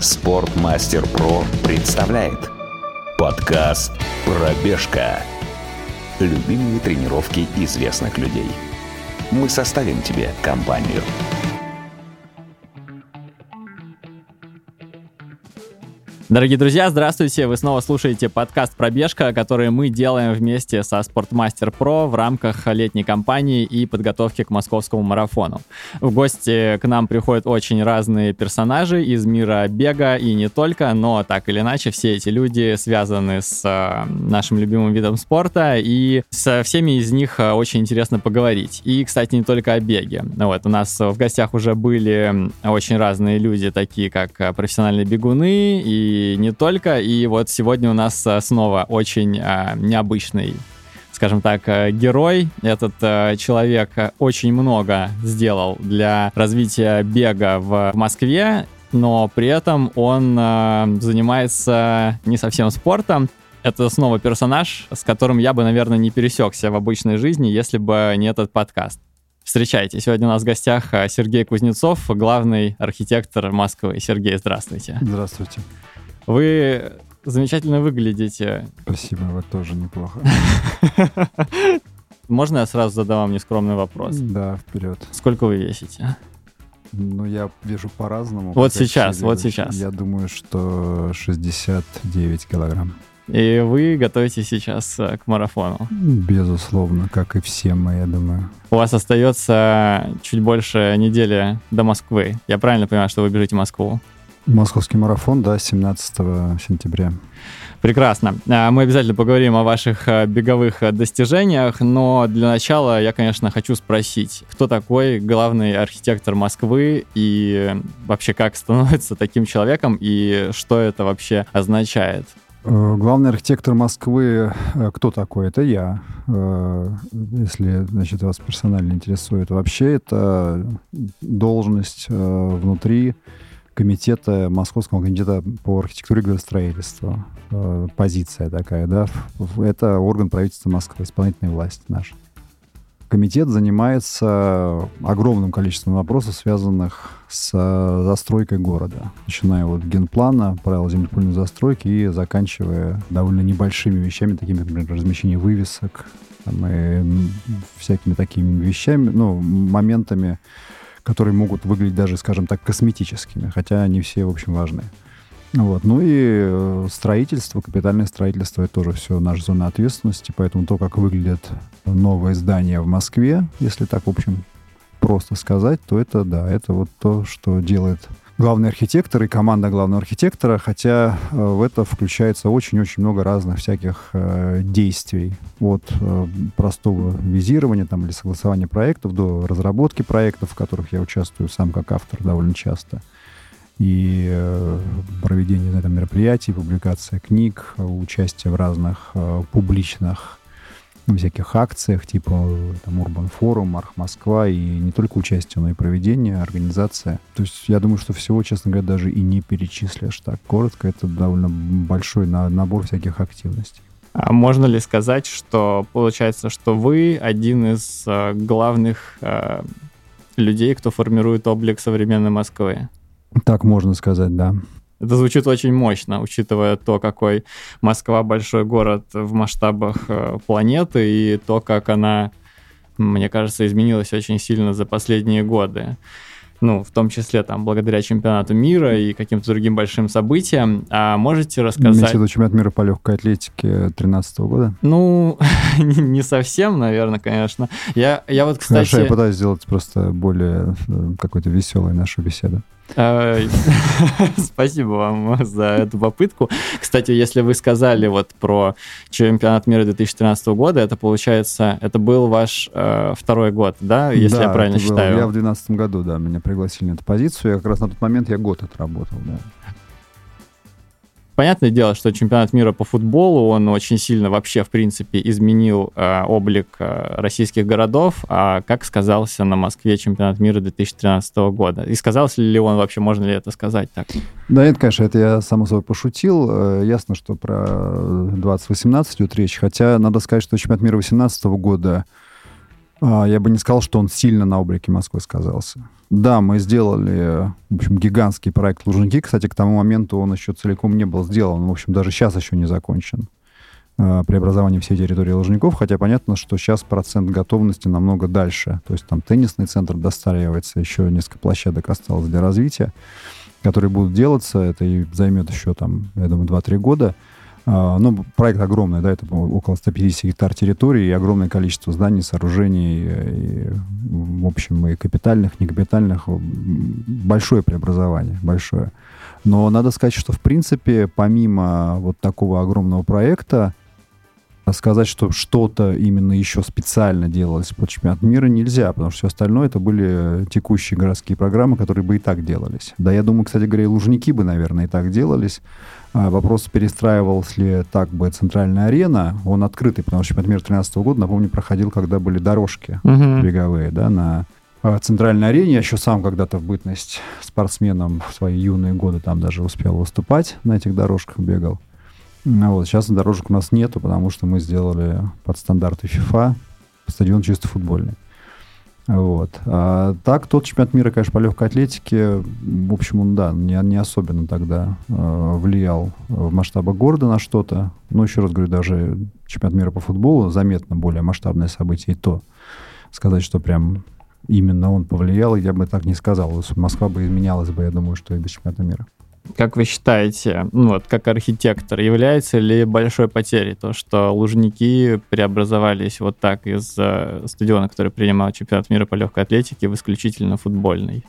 Спортмастер Про представляет подкаст «Пробежка». Любимые тренировки известных людей. Мы составим тебе компанию. Дорогие друзья, здравствуйте! Вы снова слушаете подкаст «Пробежка», который мы делаем вместе со Спортмастер Про в рамках летней кампании и подготовки к московскому марафону. В гости к нам приходят очень разные персонажи из мира бега и не только, но так или иначе все эти люди связаны с э, нашим любимым видом спорта, и со всеми из них э, очень интересно поговорить. И, кстати, не только о беге. Вот, у нас в гостях уже были очень разные люди, такие как э, профессиональные бегуны и не только. И вот сегодня у нас э, снова очень а, необычный скажем так, э, герой. Этот э, человек очень много сделал для развития бега в Москве, но при этом он э, занимается не совсем спортом. Это снова персонаж, с которым я бы, наверное, не пересекся в обычной жизни, если бы не этот подкаст. Встречайте, сегодня у нас в гостях Сергей Кузнецов, главный архитектор Москвы. Сергей, здравствуйте. Здравствуйте. Вы замечательно выглядите. Спасибо, вы тоже неплохо. Можно я сразу задам вам нескромный вопрос? Да, вперед. Сколько вы весите? Ну, я вижу по-разному. Вот сейчас, вот сейчас. Я думаю, что 69 килограмм. И вы готовитесь сейчас э, к марафону? Безусловно, как и все мы, я думаю. У вас остается чуть больше недели до Москвы. Я правильно понимаю, что вы бежите в Москву? Московский марафон, да, 17 сентября. Прекрасно. А, мы обязательно поговорим о ваших а, беговых а, достижениях, но для начала я, конечно, хочу спросить, кто такой главный архитектор Москвы и вообще как становится таким человеком и что это вообще означает? Э, главный архитектор Москвы, э, кто такой? Это я. Э, если, значит, вас персонально интересует. Вообще это должность внутри комитета, Московского комитета по архитектуре и градостроительству. Э, позиция такая, да. Это орган правительства Москвы, исполнительная власть наша. Комитет занимается огромным количеством вопросов, связанных с э, застройкой города. Начиная от генплана, правил землепольной застройки и заканчивая довольно небольшими вещами, такими например, размещение вывесок там, и всякими такими вещами, ну, моментами, которые могут выглядеть даже, скажем так, косметическими, хотя они все, в общем, важны. Вот. Ну и э, строительство, капитальное строительство, это тоже все наша зона ответственности, поэтому то, как выглядит новое здание в Москве, если так, в общем, просто сказать, то это, да, это вот то, что делает главный архитектор и команда главного архитектора, хотя э, в это включается очень-очень много разных всяких э, действий. От э, простого визирования там, или согласования проектов до разработки проектов, в которых я участвую сам как автор довольно часто, и проведение на этом мероприятий, публикация книг, участие в разных э, публичных всяких акциях, типа там Урбан Форум, Арх Москва, и не только участие, но и проведение, организация. То есть я думаю, что всего, честно говоря, даже и не перечислишь так коротко. Это довольно большой набор всяких активностей. А можно ли сказать, что получается, что вы один из э, главных э, людей, кто формирует облик современной Москвы? Так можно сказать, да. Это звучит очень мощно, учитывая то, какой Москва большой город в масштабах э, планеты и то, как она, мне кажется, изменилась очень сильно за последние годы ну, в том числе там благодаря чемпионату мира и каким-то другим большим событиям. А можете рассказать... Имеете чемпионат мира по легкой атлетике 2013 года? Ну, не совсем, наверное, конечно. Я, я вот, кстати... Хорошо, я пытаюсь сделать просто более э, какой-то веселой нашу беседу. Спасибо вам за эту попытку. Кстати, если вы сказали вот про чемпионат мира 2013 года, это получается, это был ваш э, второй год, да, если да, я правильно считаю? Я в 2012 году, да, меня пригласили на эту позицию. Я как раз на тот момент я год отработал, да. Понятное дело, что чемпионат мира по футболу, он очень сильно вообще, в принципе, изменил э, облик э, российских городов. А как сказался на Москве чемпионат мира 2013 года? И сказался ли он вообще, можно ли это сказать так? Да, это, конечно, это я само собой пошутил. Э, ясно, что про 2018 идет речь. Хотя надо сказать, что чемпионат мира 2018 года, э, я бы не сказал, что он сильно на облике Москвы сказался. Да, мы сделали, в общем, гигантский проект Лужники. Кстати, к тому моменту он еще целиком не был сделан. В общем, даже сейчас еще не закончен э, преобразование всей территории Лужников, хотя понятно, что сейчас процент готовности намного дальше. То есть там теннисный центр достраивается, еще несколько площадок осталось для развития, которые будут делаться. Это и займет еще там, я думаю, 2-3 года. А, ну, проект огромный, да, это около 150 гектар территории и огромное количество зданий, сооружений, и, в общем, и капитальных, некапитальных. Большое преобразование, большое. Но надо сказать, что, в принципе, помимо вот такого огромного проекта, сказать, что что-то именно еще специально делалось под чемпионат мира нельзя, потому что все остальное это были текущие городские программы, которые бы и так делались. Да, я думаю, кстати говоря, и Лужники бы, наверное, и так делались. А вопрос, перестраивалась ли так бы центральная арена, он открытый, потому что чемпионат мира 2013 года, напомню, проходил, когда были дорожки uh-huh. беговые, да, на а, центральной арене. Я еще сам когда-то в бытность спортсменом в свои юные годы там даже успел выступать на этих дорожках, бегал. Ну, вот, сейчас дорожек у нас нету, потому что мы сделали под стандарты FIFA стадион чисто футбольный. Вот. А так, тот чемпионат мира, конечно, по легкой атлетике, в общем, он, да, не, не особенно тогда э, влиял в масштабах города на что-то. Но, еще раз говорю, даже чемпионат мира по футболу заметно более масштабное событие. И то сказать, что прям именно он повлиял, я бы так не сказал. Москва бы изменялась бы, я думаю, что и без чемпионата мира. Как вы считаете, ну вот как архитектор, является ли большой потерей то, что Лужники преобразовались вот так из э, стадиона, который принимал чемпионат мира по легкой атлетике, в исключительно футбольный?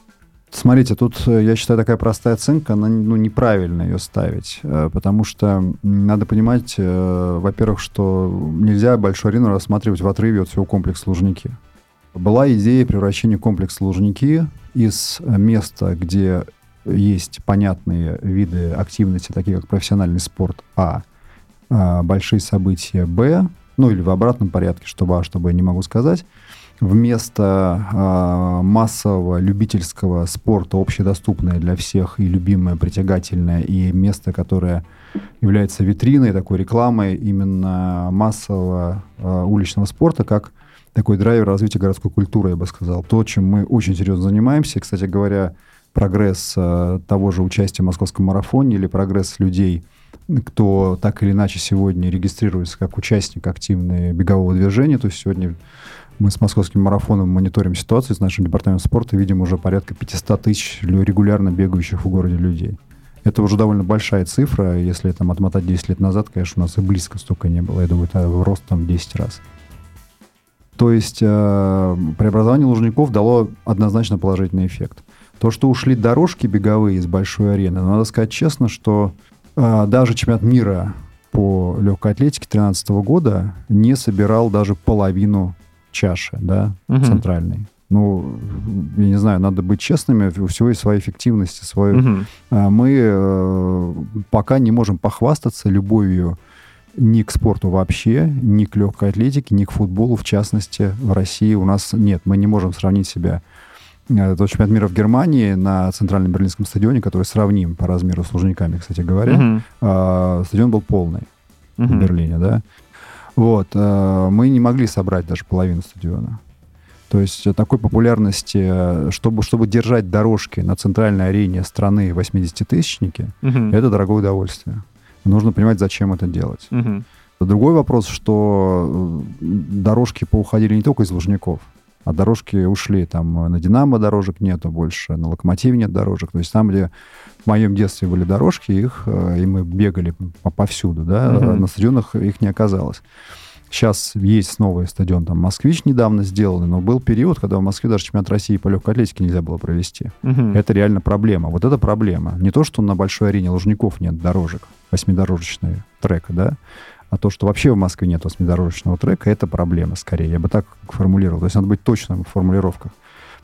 Смотрите, тут, э, я считаю, такая простая оценка, она ну, неправильно ее ставить, э, потому что надо понимать, во-первых, что нельзя большую арену рассматривать в отрыве от всего комплекса Лужники. Была идея превращения комплекса Лужники из места, где есть понятные виды активности, такие как профессиональный спорт А, а большие события Б, ну или в обратном порядке, чтобы А, чтобы я не могу сказать, вместо э, массового любительского спорта, общедоступное для всех и любимое, притягательное, и место, которое является витриной, такой рекламой именно массового э, уличного спорта, как такой драйвер развития городской культуры, я бы сказал. То, чем мы очень серьезно занимаемся. Кстати говоря, прогресс э, того же участия в московском марафоне или прогресс людей, кто так или иначе сегодня регистрируется как участник активной бегового движения. То есть сегодня мы с московским марафоном мониторим ситуацию с нашим департаментом спорта видим уже порядка 500 тысяч регулярно бегающих в городе людей. Это уже довольно большая цифра. Если там отмотать 10 лет назад, конечно, у нас и близко столько не было. Я думаю, это рост там 10 раз. То есть э, преобразование Лужников дало однозначно положительный эффект. То, что ушли дорожки беговые из большой арены, надо сказать честно, что э, даже чемпионат мира по легкой атлетике 2013 года не собирал даже половину чаши, да, угу. центральной. Ну, я не знаю, надо быть честными, у всего есть своя эффективность. Свою... Угу. Мы э, пока не можем похвастаться любовью ни к спорту вообще, ни к легкой атлетике, ни к футболу, в частности, в России у нас нет. Мы не можем сравнить себя это чемпионат мира в Германии на центральном берлинском стадионе, который сравним по размеру с Лужниками, кстати говоря. Uh-huh. А, стадион был полный uh-huh. в Берлине, да. Вот. А, мы не могли собрать даже половину стадиона. То есть такой популярности, чтобы, чтобы держать дорожки на центральной арене страны 80-тысячники, uh-huh. это дорогое удовольствие. Нужно понимать, зачем это делать. Uh-huh. Другой вопрос, что дорожки поуходили не только из Лужников а дорожки ушли. Там на Динамо дорожек нету больше, на Локомотиве нет дорожек. То есть там, где в моем детстве были дорожки, их, э, и мы бегали повсюду, да, угу. на стадионах их не оказалось. Сейчас есть новый стадион, там Москвич недавно сделанный, но был период, когда в Москве даже чемпионат России по легкой атлетике нельзя было провести. Угу. Это реально проблема. Вот это проблема. Не то, что на большой арене Лужников нет дорожек, восьмидорожечные трека, да, а то, что вообще в Москве нет восьмидорожечного трека, это проблема скорее. Я бы так формулировал. То есть надо быть точным в формулировках.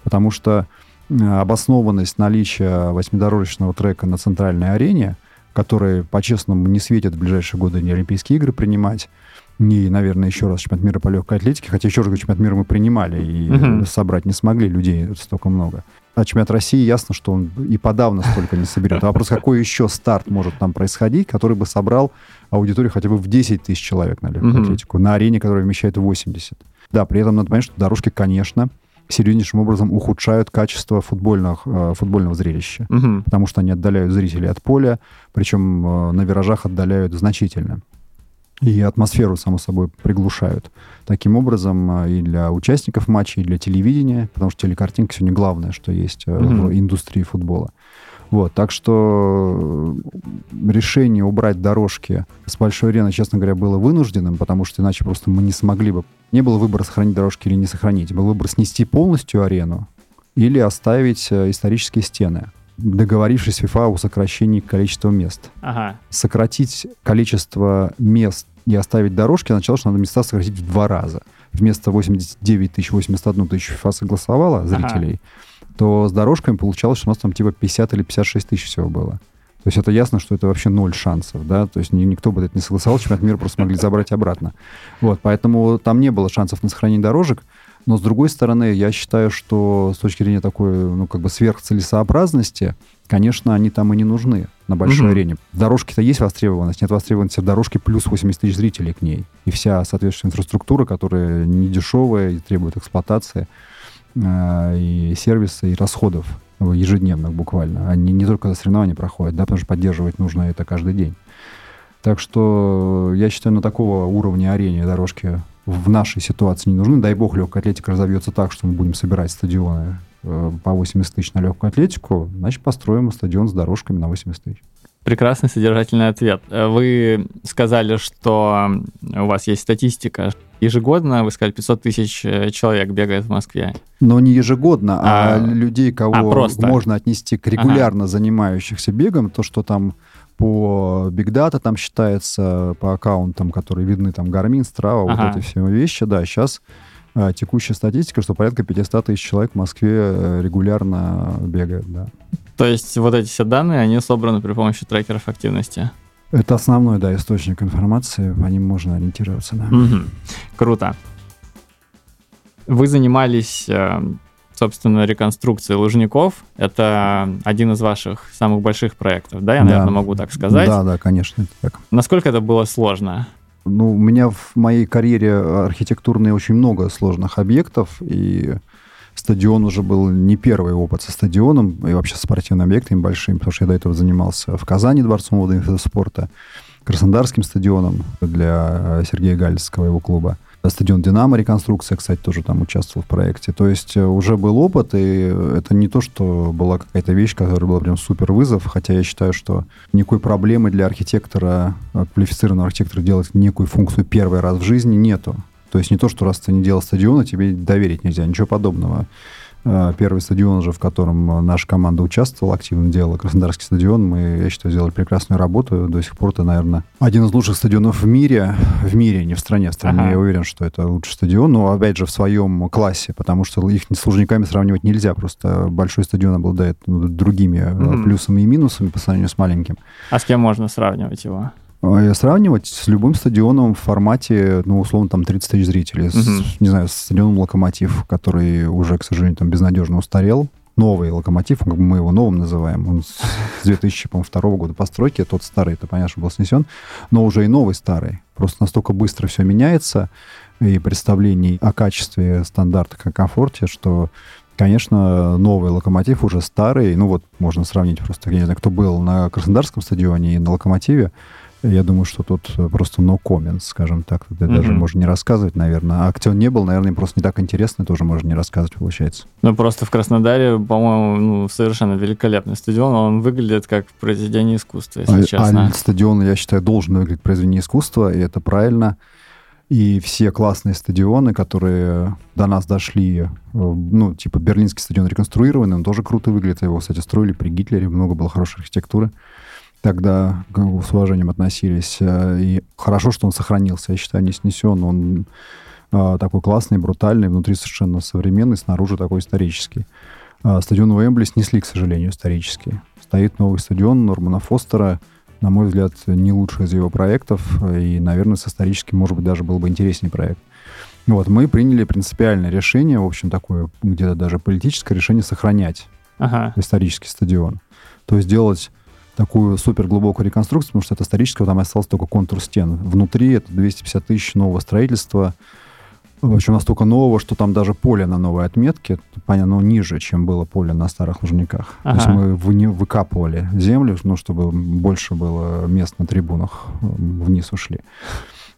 Потому что обоснованность наличия восьмидорожечного трека на центральной арене, который, по-честному, не светит в ближайшие годы ни Олимпийские игры принимать, ни, наверное, еще раз чемпионат мира по легкой атлетике, хотя еще раз говорю, чемпионат мира мы принимали и uh-huh. собрать не смогли людей столько много. А чемпионат России ясно, что он и подавно столько не соберет. А вопрос, какой еще старт может там происходить, который бы собрал аудиторию хотя бы в 10 тысяч человек на легкую mm-hmm. атлетику, на арене, которая вмещает 80. Да, при этом надо понять, что дорожки, конечно, серьезнейшим образом ухудшают качество футбольных, э, футбольного зрелища, Мгм. потому что они отдаляют зрителей от поля, причем э, на виражах отдаляют значительно. И атмосферу, само собой, приглушают. Таким образом, э, и для участников матча, и для телевидения, потому что телекартинка сегодня главное, что есть Мгм. в индустрии футбола. Вот, так что э, решение убрать дорожки с большой арены, честно говоря, было вынужденным, потому что иначе просто мы не смогли бы... Не было выбора сохранить дорожки или не сохранить. Был выбор снести полностью арену или оставить исторические стены, договорившись с FIFA о сокращении количества мест. Ага. Сократить количество мест и оставить дорожки означало, что надо места сократить в два раза. Вместо 89 тысяч, 81 тысяч FIFA согласовала зрителей, то с дорожками получалось, что у нас там типа 50 или 56 тысяч всего было. То есть это ясно, что это вообще ноль шансов, да, то есть ни- никто бы это не согласовал, чемпионат мира просто могли забрать обратно. Вот, поэтому там не было шансов на сохранение дорожек, но с другой стороны, я считаю, что с точки зрения такой, ну, как бы сверхцелесообразности, конечно, они там и не нужны на большой Мгм. арене. В дорожке-то есть востребованность, нет востребованности в дорожке плюс 80 тысяч зрителей к ней. И вся соответствующая инфраструктура, которая не дешевая и требует эксплуатации, э, и сервиса, и расходов ежедневных буквально. Они не только соревнования проходят, да, потому что поддерживать нужно это каждый день. Так что я считаю, на такого уровня арене дорожки в нашей ситуации не нужны. Дай бог, легкая атлетика разовьется так, что мы будем собирать стадионы э, по 80 тысяч на легкую атлетику, значит, построим стадион с дорожками на 80 тысяч. Прекрасный содержательный ответ. Э, Вы сказали, что у вас есть статистика. Ежегодно, вы сказали, 500 тысяч э, человек бегает в Москве. Но не ежегодно, а, А, людей, кого а, просто. можно отнести к регулярно занимающихся бегом, то, что там по Big Data там считается, по аккаунтам, которые видны, там Garmin, Strava, Ага. вот эти все вещи, да, сейчас а, текущая статистика, что порядка 500 тысяч человек в Москве э, регулярно бегают, да. То есть вот эти все данные, они собраны при помощи трекеров активности. Это основной, да, источник информации, по ним можно ориентироваться, да. Мгм. Круто. Вы занимались, э, собственно, реконструкцией Лужников. Это один из ваших самых больших проектов, да? Я, Да. наверное, могу так сказать. Да, да, конечно, так. Насколько это было сложно? Ну, у меня в моей карьере архитектурной очень много сложных объектов, и стадион уже был не первый опыт со стадионом, и вообще спортивными объектами большими, потому что я до этого занимался в Казани дворцом молодых видов спорта, Краснодарским стадионом для Сергея Гальского, его клуба. Стадион «Динамо» реконструкция, кстати, тоже там участвовал в проекте. То есть э, уже был опыт, и это не то, что была какая-то вещь, которая была прям супер вызов, хотя я считаю, что никакой проблемы для архитектора, э, квалифицированного архитектора делать некую функцию первый раз в жизни нету. То есть не то, что раз ты не делал стадиона, тебе доверить нельзя, ничего подобного. Э, Первый стадион уже, в котором э, наша команда участвовала, активно делала Краснодарский стадион. Мы, я считаю, сделали прекрасную работу. До сих пор это, наверное, один из лучших стадионов в мире. В мире, не в стране. В стране Ага. я уверен, что это лучший стадион, но, опять же, в своем классе, потому что их с Лужниками сравнивать нельзя. Просто большой стадион обладает ну, другими Мгм. плюсами и минусами по сравнению с маленьким. А с кем можно сравнивать его? А, Сравнивать с любым стадионом в формате, ну, условно, там 30 тысяч зрителей. С, Мгм. не знаю, с стадионом «Локомотив», который уже, к сожалению, там безнадежно устарел. Новый «Локомотив», как мы его новым называем, он с с 2002 года постройки, тот старый, это понятно, что был снесен, но уже и новый старый. Просто настолько быстро все меняется, и представлений о качестве, стандартах, о комфорте, что Конечно, новый локомотив уже старый. Ну вот, можно сравнить просто, я не знаю, кто был на Краснодарском стадионе и на локомотиве. Я думаю, что тут э, просто no comments, скажем так. Тут Мгм. даже можно не рассказывать, наверное. А кто не был, наверное, им просто не так интересно, тоже можно не рассказывать, получается. Ну, просто в Краснодаре, по-моему, ну, совершенно великолепный стадион. Он выглядит как произведение искусства, если А- честно. а стадион, я считаю, должен выглядеть произведение искусства, и это правильно. И все классные стадионы, которые до нас дошли, э, ну, типа Берлинский стадион реконструированный, он тоже круто выглядит. Его, кстати, строили при Гитлере, много было хорошей архитектуры. Тогда с уважением относились. э, И хорошо, что он сохранился. Я считаю, не снесен. Он э, такой классный, брутальный, внутри совершенно современный, снаружи такой исторический. А Стадион Уэмбли снесли, к сожалению, исторический. Стоит новый стадион Нормана Фостера. На мой взгляд, не лучший из его проектов. И, наверное, с историческим, может быть, даже был бы интереснее проект. Вот, мы приняли принципиальное решение, в общем, такое где-то даже политическое решение сохранять Ага. исторический стадион. То есть делать такую супер глубокую реконструкцию, потому что от исторического там остался только контур стен. Внутри это 250 тысяч нового строительства, общем, настолько нового, что там даже поле на новой отметке, понятно, ниже, чем было поле на старых лужниках. Ага. То есть мы вы, выкапывали землю, ну, чтобы больше было мест на трибунах, вниз ушли.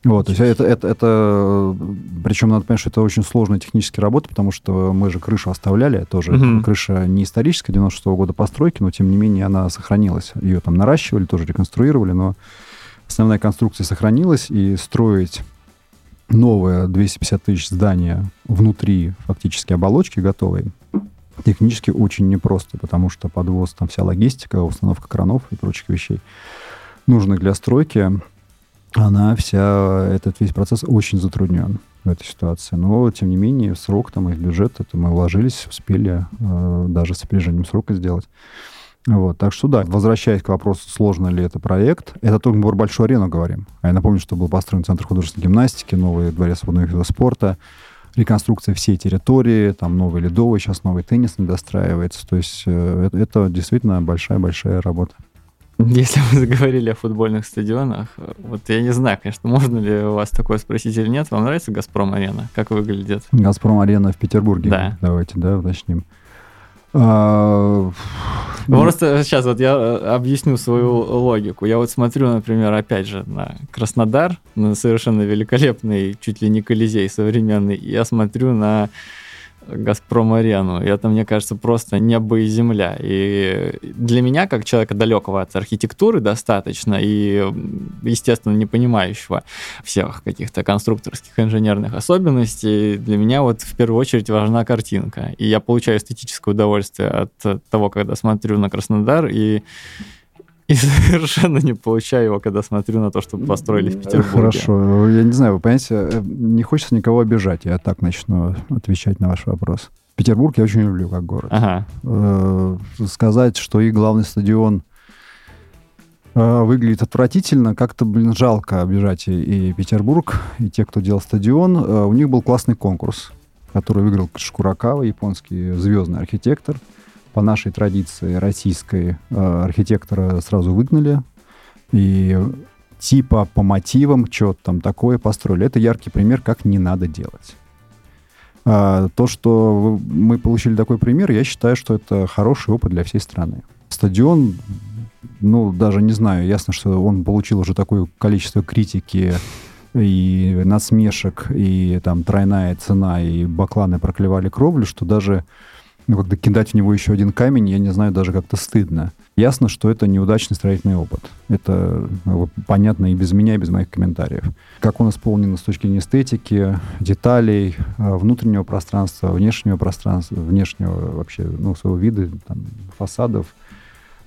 Вот, то есть это, это, это, причем надо понять, что это очень сложная техническая работа, потому что мы же крышу оставляли, тоже угу. крыша не историческая, 96 -го года постройки, но тем не менее она сохранилась. Ее там наращивали, тоже реконструировали, но основная конструкция сохранилась, и строить новое 250 тысяч здания внутри фактически оболочки готовой технически очень непросто, потому что подвоз, там вся логистика, установка кранов и прочих вещей, нужных для стройки, она вся, этот весь процесс очень затруднен в этой ситуации. Но, тем не менее, срок там и бюджет, это мы вложились, успели э, даже с опережением срока сделать. Вот, так что да, возвращаясь к вопросу, сложно ли это проект, это только мы про большую арену говорим. А я напомню, что был построен Центр художественной гимнастики, новый дворец водных видов спорта, реконструкция всей территории, там новый ледовый, сейчас новый теннис недостраивается. То есть э, это, это действительно большая-большая работа. Если вы заговорили о футбольных стадионах, вот я не знаю, конечно, можно ли у вас такое спросить или нет. Вам нравится «Газпром-арена»? Как выглядит? «Газпром-арена» в Петербурге. Да. Давайте, да, уточним. А, ну, Просто сейчас вот я э, объясню свою логику. Я вот смотрю, например, опять же, на Краснодар, на совершенно великолепный, чуть ли не Колизей современный. Я смотрю на Газпром-арену. И это, мне кажется, просто небо и земля. И для меня, как человека далекого от архитектуры достаточно, и, естественно, не понимающего всех каких-то конструкторских инженерных особенностей, для меня вот в первую очередь важна картинка. И я получаю эстетическое удовольствие от того, когда смотрю на Краснодар, и и совершенно не получаю его, когда смотрю на то, что построили в Петербурге. Хорошо. Я не знаю, вы понимаете, э, не хочется никого обижать. Я так начну отвечать на ваш вопрос. Петербург я очень люблю как город. Ага. Э, сказать, что и главный стадион э, выглядит отвратительно, как-то, блин, жалко обижать и, и Петербург, и те, кто делал стадион. У них был классный конкурс, который выиграл Шкуракава, японский звездный архитектор по нашей традиции российской э, архитектора сразу выгнали. И типа по мотивам что-то там такое построили. Это яркий пример, как не надо делать. А, то, что мы получили такой пример, я считаю, что это хороший опыт для всей страны. Стадион, ну, даже не знаю, ясно, что он получил уже такое количество критики и насмешек, и там тройная цена, и бакланы проклевали кровлю, что даже ну, когда кидать в него еще один камень, я не знаю, даже как-то стыдно. Ясно, что это неудачный строительный опыт. Это ну, понятно и без меня, и без моих комментариев. Как он исполнен с точки зрения эстетики, деталей, э, внутреннего пространства, внешнего пространства, внешнего вообще, ну, своего вида, там, фасадов –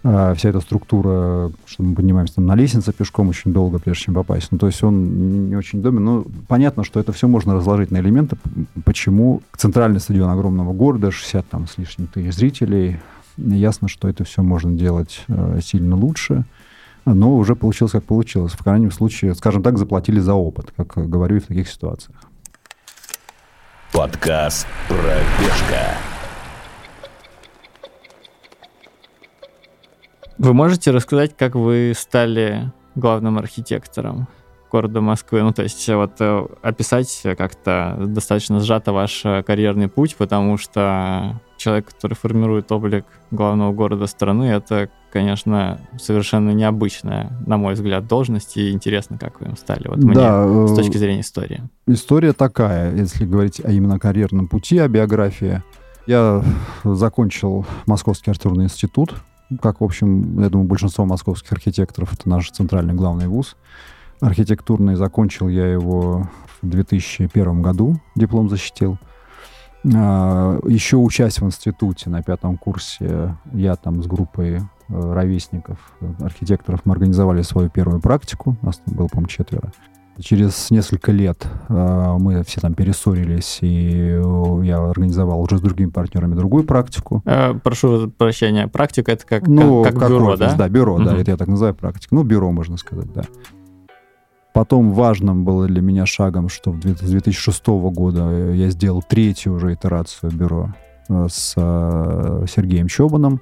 вся эта структура, что мы поднимаемся там на лестнице пешком очень долго, прежде чем попасть. Ну, то есть он не очень удобен. Но понятно, что это все можно разложить на элементы. Почему центральный стадион огромного города, 60 там с лишним тысяч зрителей, ясно, что это все можно делать э, сильно лучше. Но уже получилось, как получилось. В крайнем случае, скажем так, заплатили за опыт, как говорю и в таких ситуациях. Подкаст «Пробежка». Вы можете рассказать, как вы стали главным архитектором города Москвы? Ну, то есть вот э, описать как-то достаточно сжато ваш э, карьерный путь, потому что человек, который формирует облик главного города страны, это, конечно, совершенно необычная, на мой взгляд, должность, и интересно, как вы им стали, вот мне, да, с точки зрения истории. История такая, если говорить о именно карьерном пути, о биографии. Я закончил Московский архитектурный институт, как, в общем, я думаю, большинство московских архитекторов, это наш центральный главный вуз. Архитектурный закончил я его в 2001 году, диплом защитил. А, Еще учась в институте на пятом курсе, я там с группой э, ровесников, архитекторов, мы организовали свою первую практику, у нас там было, по-моему, четверо. Через несколько лет э, мы все там перессорились, и я организовал уже с другими партнерами другую практику. Э, прошу прощения, практика это как, ну, как, как, как бюро, офис, да? Да, бюро, угу. да, это я так называю практика. Ну, бюро, можно сказать, да. Потом важным было для меня шагом, что с 2006 года я сделал третью уже итерацию бюро э, с э, Сергеем Чобаном.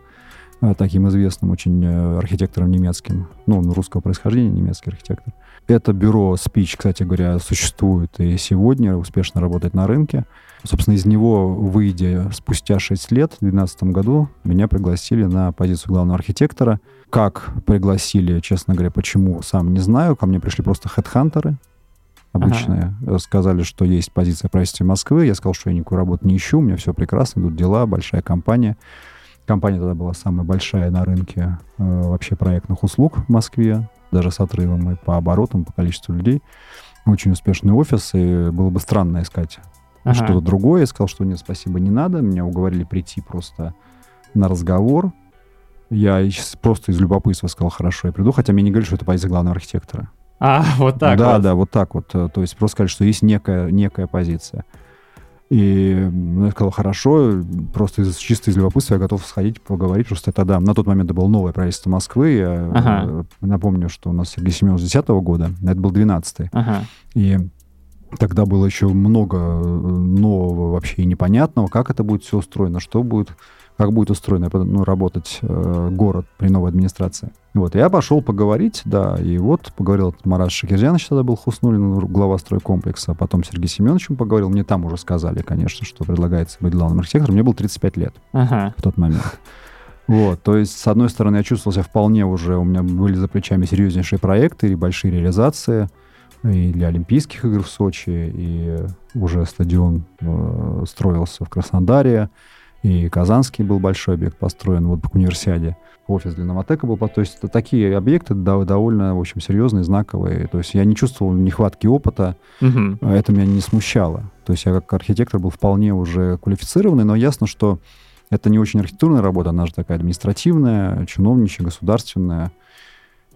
э, таким известным очень э, архитектором немецким, ну, он русского происхождения, немецкий архитектор. Это бюро Speech, кстати говоря, существует и сегодня, успешно работает на рынке. Собственно, из него, выйдя спустя 6 лет, в 2012 году, меня пригласили на позицию главного архитектора. Как пригласили, честно говоря, почему, сам не знаю. Ко мне пришли просто хедхантеры обычные. Ага. Сказали, что есть позиция правительства Москвы. Я сказал, что я никакой работы не ищу, у меня все прекрасно, идут дела, большая компания. Компания тогда была самая большая на рынке э, вообще проектных услуг в Москве, даже с отрывом и по оборотам, по количеству людей. Очень успешный офис, и было бы странно искать ага. что-то другое. Я сказал, что нет, спасибо, не надо. Меня уговорили прийти просто на разговор. Я просто из любопытства сказал, хорошо, я приду, хотя мне не говорили, что это позиция главного архитектора. А, вот так Да, вот. да, вот так вот. То есть просто сказали, что есть некая, некая позиция. И я сказал, хорошо, просто из, чисто из любопытства я готов сходить, поговорить. Просто тогда, на тот момент это было новое правительство Москвы. Я ага. Э, напомню, что у нас Сергей Семенов с 2010 года, это был 12-й. Ага. И тогда было еще много э, нового вообще и непонятного, как это будет все устроено, что будет как будет устроено ну, работать э, город при новой администрации. Вот, я пошел поговорить, да, и вот поговорил Марат Шакирзянович, тогда был Хуснулин, глава стройкомплекса, а потом Сергей Семеновичем поговорил, мне там уже сказали, конечно, что предлагается быть главным архитектором, мне было 35 лет ага. в тот момент. Вот, то есть, с одной стороны, я чувствовал себя вполне уже, у меня были за плечами серьезнейшие проекты и большие реализации, и для Олимпийских игр в Сочи, и уже стадион э, строился в Краснодаре, и Казанский был большой объект построен вот к универсиаде. Офис для Новотека был. То есть это такие объекты довольно, в общем, серьезные, знаковые. То есть я не чувствовал нехватки опыта. Угу. Это меня не смущало. То есть я как архитектор был вполне уже квалифицированный, но ясно, что это не очень архитектурная работа, она же такая административная, чиновничья, государственная.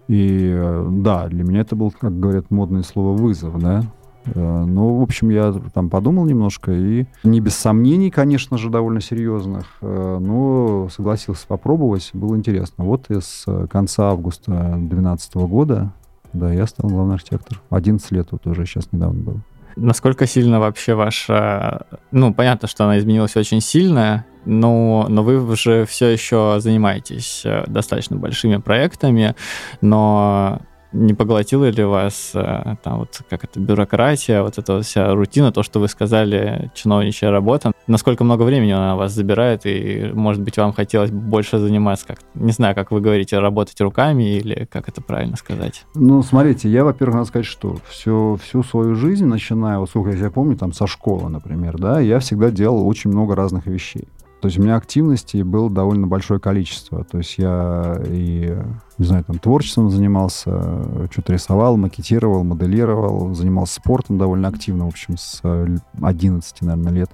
И э, да, для меня это был, как говорят, модное слово «вызов», да. Э, ну, в общем, я там подумал немножко и не без сомнений, конечно же, довольно серьезных, э, но согласился попробовать, было интересно. Вот и с конца августа 2012 года, да, я стал главный архитектор. 11 лет вот уже сейчас недавно было. Насколько сильно вообще ваша... Ну, понятно, что она изменилась очень сильно, но, но вы уже все еще занимаетесь э, достаточно большими проектами, но не поглотила ли вас э, там вот как это бюрократия, вот эта вся рутина, то, что вы сказали, чиновничья работа, насколько много времени она вас забирает, и, может быть, вам хотелось больше заниматься, как не знаю, как вы говорите, работать руками, или как это правильно сказать? Ну, смотрите, я, во-первых, надо сказать, что все, всю свою жизнь, начиная, вот сколько я себя помню, там, со школы, например, да, я всегда делал очень много разных вещей. То есть у меня активностей было довольно большое количество. То есть я и, не знаю, там творчеством занимался, что-то рисовал, макетировал, моделировал, занимался спортом довольно активно, в общем, с 11, наверное, лет.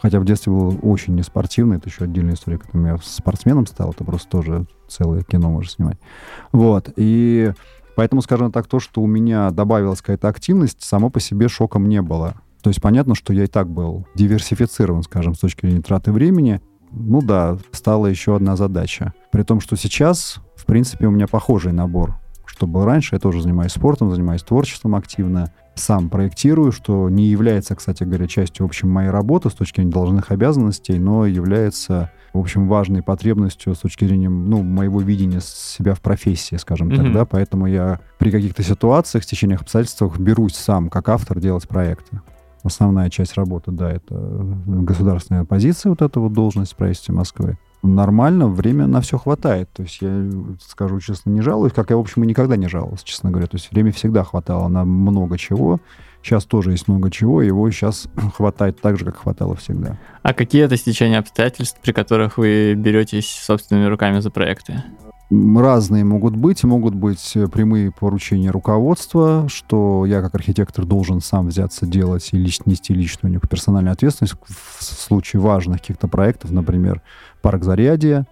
Хотя в детстве был очень неспортивный, это еще отдельная история, когда я спортсменом стал, это просто тоже целое кино можно снимать. Вот, и поэтому, скажем так, то, что у меня добавилась какая-то активность, само по себе шоком не было. То есть понятно, что я и так был диверсифицирован, скажем, с точки зрения траты времени, ну да, стала еще одна задача. При том, что сейчас, в принципе, у меня похожий набор, что был раньше. Я тоже занимаюсь спортом, занимаюсь творчеством активно. Сам проектирую, что не является, кстати говоря, частью, в общем, моей работы с точки зрения должных обязанностей, но является, в общем, важной потребностью с точки зрения, ну, моего видения себя в профессии, скажем mm-hmm. так, да. Поэтому я при каких-то ситуациях, течениях обстоятельствах берусь сам, как автор, делать проекты основная часть работы, да, это государственная позиция, вот эта вот должность в Москвы. Нормально, время на все хватает. То есть я, скажу честно, не жалуюсь, как я, в общем, и никогда не жаловался, честно говоря. То есть время всегда хватало на много чего. Сейчас тоже есть много чего, его сейчас хватает так же, как хватало всегда. А какие это стечения обстоятельств, при которых вы беретесь собственными руками за проекты? Разные могут быть. Могут быть э, прямые поручения руководства, что я как архитектор должен сам взяться делать и лич, нести личную персональную ответственность в случае важных каких-то проектов, например, парк Зарядье.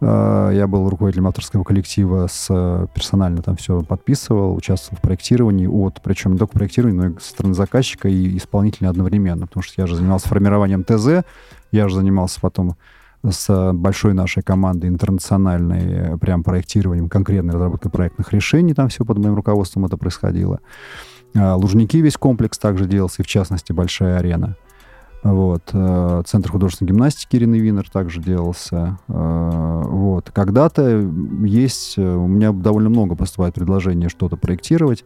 Э, я был руководителем авторского коллектива, с, э, персонально там все подписывал, участвовал в проектировании, от, причем не только проектировании, но и со стороны заказчика и исполнителя одновременно, потому что я же занимался формированием ТЗ, я же занимался потом с большой нашей командой интернациональной, э, прям проектированием, конкретной разработкой проектных решений, там все под моим руководством это происходило. А, Лужники весь комплекс также делался, и в частности большая арена. Вот. э, Центр художественной гимнастики Ирины Винер также делался. Э, Вот. Когда-то есть... У меня довольно много поступает предложений что-то проектировать.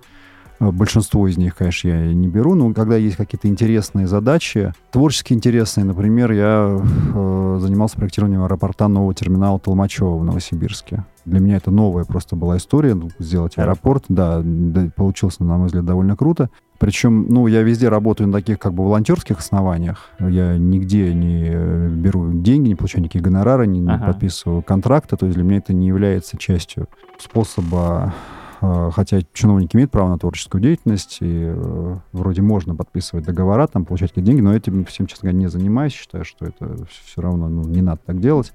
Большинство из них, конечно, я не беру, но когда есть какие-то интересные задачи, творчески интересные, например, я э, занимался проектированием аэропорта нового терминала Толмачева в Новосибирске. Для меня это новая просто была история, ну, сделать аэропорт, да, да, получилось, на мой взгляд, довольно круто. Причем, ну, я везде работаю на таких как бы волонтерских основаниях. Я нигде не беру деньги, не получаю никакие гонорары, не, не Ага. подписываю контракты. То есть для меня это не является частью способа Хотя чиновники имеют право на творческую деятельность, и э, вроде можно подписывать договора, там, получать какие-то деньги, но этим всем, честно говоря, не занимаюсь. Считаю, что это все равно ну, не надо так делать.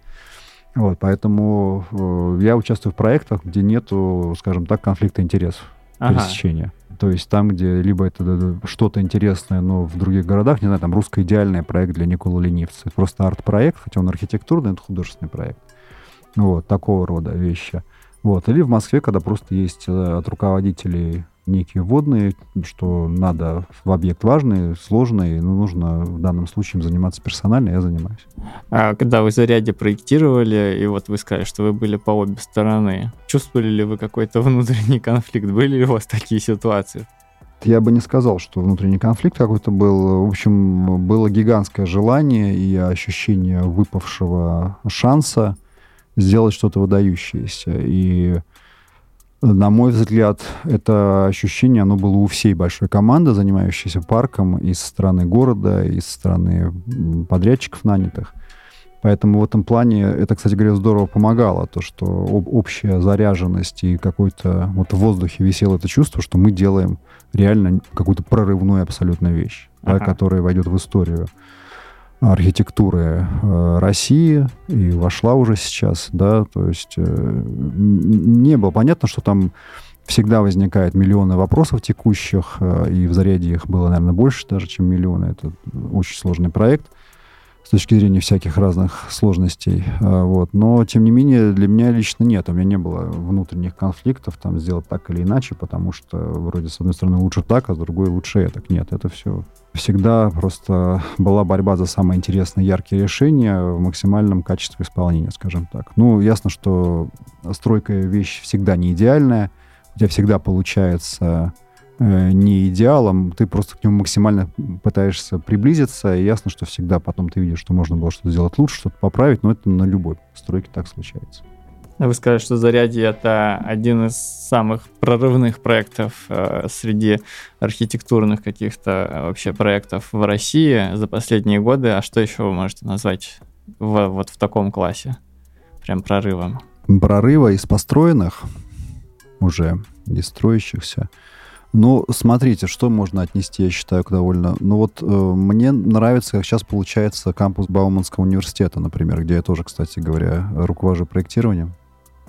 Вот, поэтому э, я участвую в проектах, где нету, скажем так, конфликта интересов Ага. пересечения. То есть там, где либо это что-то интересное, но в других городах, не знаю, там русско-идеальный проект для Никола Ленивца. Это просто арт-проект, хотя он архитектурный, это художественный проект. Вот, такого рода вещи. Вот. Или в Москве, когда просто есть э, от руководителей некие вводные, что надо в объект важный, сложный, но нужно в данном случае им заниматься персонально, я занимаюсь. А когда вы заряде проектировали, и вот вы сказали, что вы были по обе стороны, чувствовали ли вы какой-то внутренний конфликт? Были ли у вас такие ситуации? Я бы не сказал, что внутренний конфликт какой-то был. В общем, было гигантское желание и ощущение выпавшего шанса сделать что-то выдающееся. И, на мой взгляд, это ощущение, оно было у всей большой команды, занимающейся парком, и со стороны города, и со стороны подрядчиков нанятых. Поэтому в этом плане это, кстати говоря, здорово помогало, то, что об- общая заряженность и какой-то вот в воздухе висело это чувство, что мы делаем реально какую-то прорывную абсолютно вещь, да, Ага. которая войдет в историю архитектуры э, России и вошла уже сейчас, да, то есть э, не было понятно, что там всегда возникает миллионы вопросов текущих, э, и в заряде их было, наверное, больше даже, чем миллионы. Это очень сложный проект с точки зрения всяких разных сложностей. э, Вот. Но, тем не менее, для меня лично нет. У меня не было внутренних конфликтов там сделать так или иначе, потому что вроде с одной стороны лучше так, а с другой лучше так. Нет, это все всегда просто была борьба за самые интересные, яркие решения в максимальном качестве исполнения, скажем так. Ну, ясно, что стройка вещь всегда не идеальная, у тебя всегда получается не идеалом, ты просто к нему максимально пытаешься приблизиться, и ясно, что всегда потом ты видишь, что можно было что-то сделать лучше, что-то поправить, но это на любой стройке так случается. Вы сказали, что Зарядье — это один из самых прорывных проектов э, среди архитектурных каких-то э, вообще проектов в России за последние годы. А что еще вы можете назвать в- вот в таком классе? Прям прорывом. Прорыва из построенных уже, из строящихся. Ну, смотрите, что можно отнести, я считаю, довольно... Ну вот э, мне нравится, как сейчас получается кампус Бауманского университета, например, где я тоже, кстати говоря, руковожу проектированием.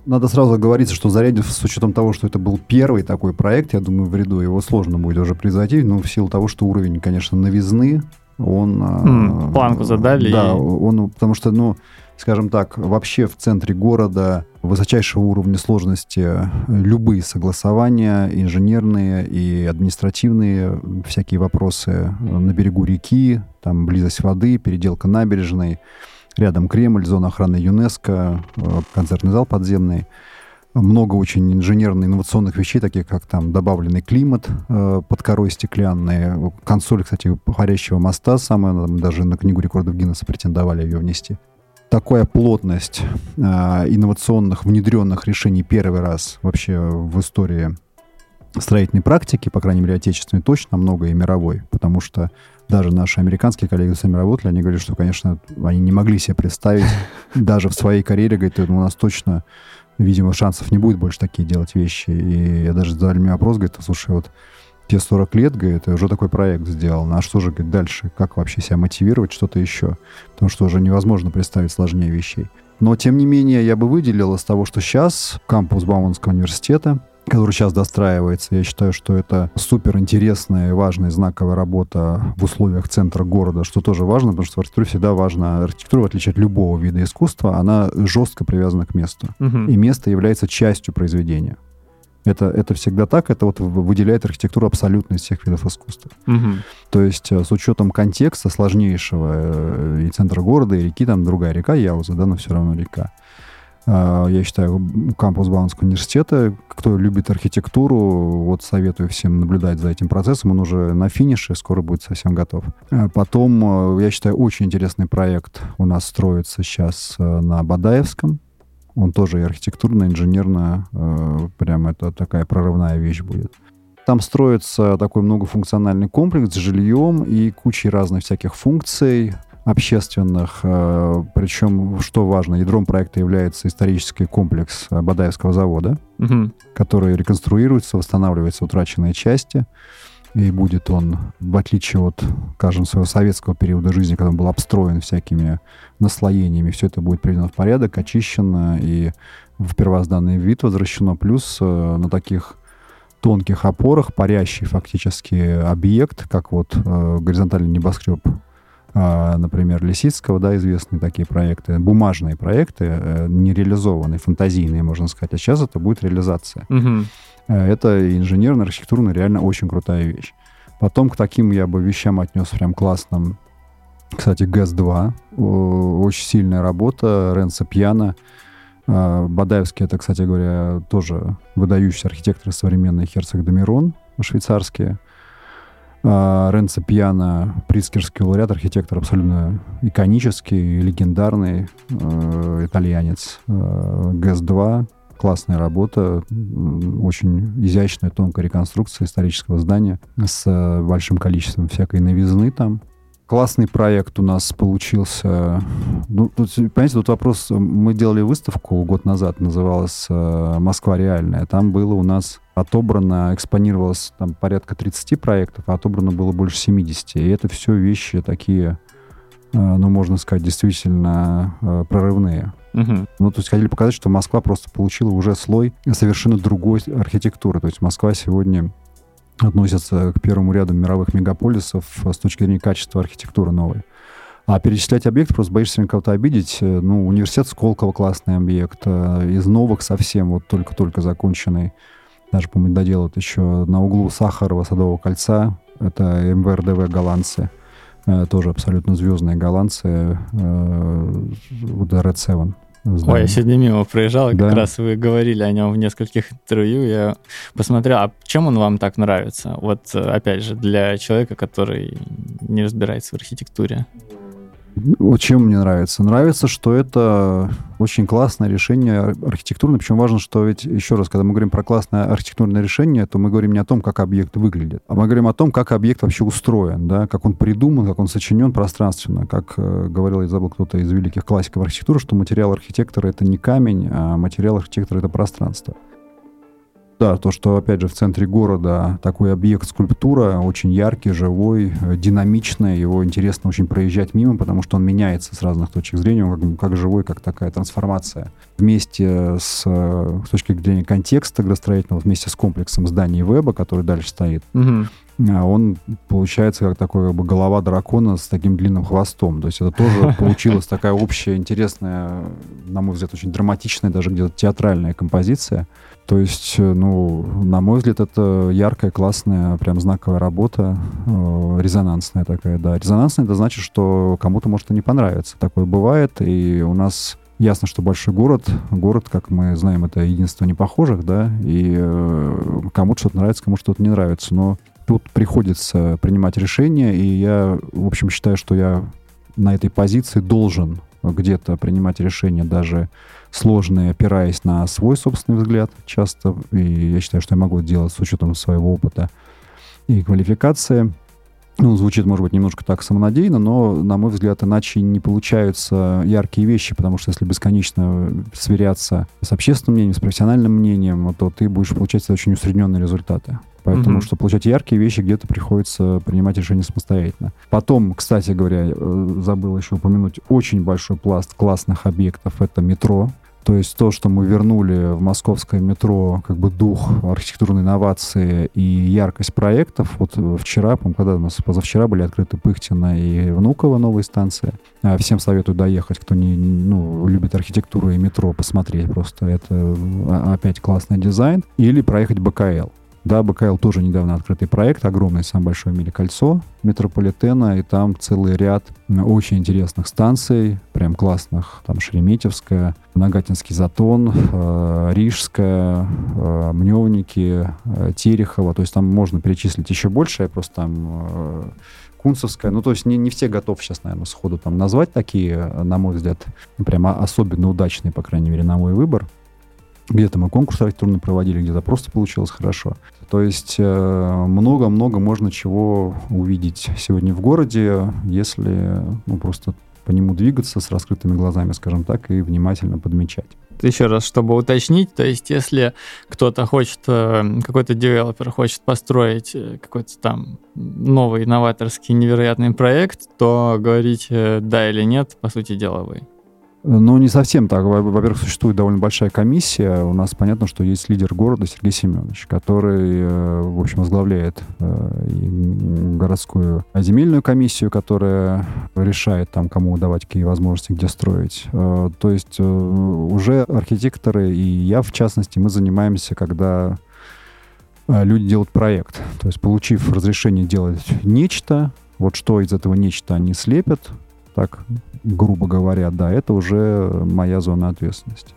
Надо сразу говорить, что Зарядьев, с учетом того, что это был первый такой проект, я думаю, в ряду его сложно будет уже превзойти, но в силу того, что уровень, конечно, новизны, он... э, М, планку задали Да, и- он, потому что, ну, скажем так, вообще в центре города высочайшего уровня сложности э, любые согласования, инженерные и административные, всякие вопросы э, на берегу реки, там близость воды, переделка набережной, рядом Кремль, зона охраны ЮНЕСКо, э, концертный зал подземный. Много очень инженерно-инновационных вещей, таких как там добавленный климат э, под корой стеклянные, консоль, кстати, парящего моста, самая, даже на книгу рекордов Гиннесса претендовали ее внести такая плотность э, инновационных внедренных решений первый раз вообще в истории строительной практики, по крайней мере, отечественной, точно много и мировой, потому что даже наши американские коллеги с нами работали, они говорят, что, конечно, они не могли себе представить даже в своей карьере, говорят, у нас точно, видимо, шансов не будет больше такие делать вещи. И я даже задали мне вопрос, говорит, слушай, вот те 40 лет, говорит, я уже такой проект сделал. А что же, говорит, дальше? Как вообще себя мотивировать, что-то еще? Потому что уже невозможно представить сложнее вещей. Но, тем не менее, я бы выделил из того, что сейчас кампус Бауманского университета, который сейчас достраивается, я считаю, что это супер интересная и важная знаковая работа в условиях центра города, что тоже важно, потому что в архитектуре всегда важно, архитектура, в отличие от любого вида искусства, она жестко привязана к месту. Мгм. И место является частью произведения. Это, это всегда так, это вот выделяет архитектуру абсолютно из всех видов искусства. Мгм. То есть э, с учетом контекста сложнейшего э, и центра города, и реки, там другая река Яуза, да, но все равно река. А, Я считаю, кампус Бауманского университета, кто любит архитектуру, вот советую всем наблюдать за этим процессом. Он уже на финише, скоро будет совсем готов. А Потом, э, я считаю, очень интересный проект у нас строится сейчас на Бадаевском. Он тоже и архитектурно, инженерно, э, прям это такая прорывная вещь будет. Там строится такой многофункциональный комплекс с жильем и кучей разных всяких функций общественных. э, Причем, что важно, ядром проекта является исторический комплекс Бадаевского завода, Мгм. который реконструируется, восстанавливается утраченные части. И будет он, в отличие от, скажем, своего советского периода жизни, когда он был обстроен всякими наслоениями, все это будет приведено в порядок, очищено и в первозданный вид возвращено. Плюс э, на таких тонких опорах парящий фактически объект, как вот э, горизонтальный небоскреб, а, например, Лисицкого, да, известные такие проекты, бумажные проекты, э, нереализованные, фантазийные, можно сказать, а сейчас это будет реализация. Мгм. Э, Это инженерно, архитектурно реально очень крутая вещь. Потом к таким я бы вещам отнес прям классным. Кстати, ГЭС-2. О, Очень сильная работа. Ренцо Пьяно. А, Бадаевский, это, кстати говоря, тоже выдающийся архитектор современный Херцог Домирон, швейцарские. А, Ренцо Пьяно, прицкерский лауреат, архитектор абсолютно иконический, легендарный э, итальянец. Э, ГЭС-2, классная работа, очень изящная, тонкая реконструкция исторического здания с э, большим количеством всякой новизны там. Классный проект у нас получился. Ну, тут, понимаете, тут вопрос. Мы делали выставку год назад, называлась э, «Москва реальная». Там было у нас отобрано, экспонировалось там порядка 30 проектов, а отобрано было больше 70. И это все вещи такие, ну, можно сказать, действительно э, прорывные. Мгм. Ну, то есть хотели показать, что Москва просто получила уже слой совершенно другой архитектуры. То есть Москва сегодня относится к первому ряду мировых мегаполисов э, с точки зрения качества архитектуры новой. А перечислять объект, просто боишься кого-то обидеть. Э, Ну, университет Сколково классный объект. э, Из новых совсем, вот только-только законченный. Даже, по-моему, доделают еще на углу Сахарова, Садового кольца. Это МВРДВ голландцы. Э, Тоже абсолютно звездные голландцы. э, Вот Red Seven. Ой, здание. я сегодня мимо проезжал, и Да. как раз вы говорили о нем в нескольких интервью. Я посмотрел, а чем он вам так нравится? Вот, э, опять же, для человека, который не разбирается в архитектуре. Чем мне нравится? Нравится, что это очень классное решение ар- архитектурное. Причем важно, что ведь, еще раз, когда мы говорим про классное архитектурное решение, то мы говорим не о том, как объект выглядит, а мы говорим о том, как объект вообще устроен, да, как он придуман, как он сочинен пространственно. Как э, говорил, я забыл, кто-то из великих классиков архитектуры, что материал архитектора — это не камень, а материал архитектора — это пространство. Да, то, что, опять же, в центре города такой объект скульптура, очень яркий, живой, э, динамичный, его интересно очень проезжать мимо, потому что он меняется с разных точек зрения, он как, как живой, как такая трансформация. Вместе с, э, с точки зрения контекста градостроительного, вместе с комплексом зданий веба, который дальше стоит, а он получается как такой как бы голова дракона с таким длинным хвостом. То есть это тоже получилась такая общая, интересная, на мой взгляд, очень драматичная, даже где-то театральная композиция. То есть, э, ну, на мой взгляд, это яркая, классная, прям знаковая работа, э, резонансная такая, да. Резонансная это значит, что кому-то может и не понравится. Такое бывает, и у нас Ясно, что большой город, город, как мы знаем, это единство непохожих, да, и э, кому-то что-то нравится, кому что-то не нравится, но тут приходится принимать решения, и я, в общем, считаю, что я на этой позиции должен где-то принимать решения даже сложные, опираясь на свой собственный взгляд часто, и я считаю, что я могу это делать с учетом своего опыта и квалификации. Ну, звучит, может быть, немножко так самонадеянно, но, на мой взгляд, иначе не получаются яркие вещи, потому что если бесконечно сверяться с общественным мнением, с профессиональным мнением, то ты будешь получать очень усредненные результаты. Поэтому, Мгм. чтобы получать яркие вещи, где-то приходится принимать решения самостоятельно. Потом, кстати говоря, э, забыл еще упомянуть очень большой пласт классных объектов. Это метро. То есть то, что мы вернули в московское метро, как бы дух архитектурной инновации и яркость проектов. Вот вчера, по когда у нас позавчера были открыты Пыхтина и Внуково новые станции. А, всем советую доехать, кто не ну, любит архитектуру и метро, посмотреть просто. Это а, опять классный дизайн. Или проехать БКЛ. Да, БКЛ тоже недавно открытый проект, огромное, самое большое в мире кольцо метрополитена, и там целый ряд очень интересных станций, прям классных. Там Шереметьевская, Нагатинский затон, э, Рижская, э, Мневники, э, Терехова. То есть там можно перечислить еще больше, я просто там э, Кунцевская. Ну, то есть не, не все готов сейчас, наверное, сходу там назвать такие, на мой взгляд, прямо особенно удачные, по крайней мере, на мой выбор. Где-то мы конкурс архитектурный проводили, где-то просто получилось хорошо. То есть э, много-много можно чего увидеть сегодня в городе, если ну, просто по нему двигаться с раскрытыми глазами, скажем так, и внимательно подмечать. Еще раз, чтобы уточнить, то есть если кто-то хочет, э, какой-то девелопер хочет построить э, какой-то там новый новаторский невероятный проект, то говорить да или нет, по сути дела, вы. Ну, не совсем так. Во-первых, существует довольно большая комиссия. У нас понятно, что есть лидер города Сергей Семенович, который, э, в общем, возглавляет э, городскую земельную комиссию, которая решает там, кому давать какие возможности, где строить. Э, то есть уже архитекторы и я, в частности, мы занимаемся, когда люди делают проект. То есть, получив разрешение делать нечто, вот что из этого нечто они слепят, так грубо говоря, да, это уже моя зона ответственности.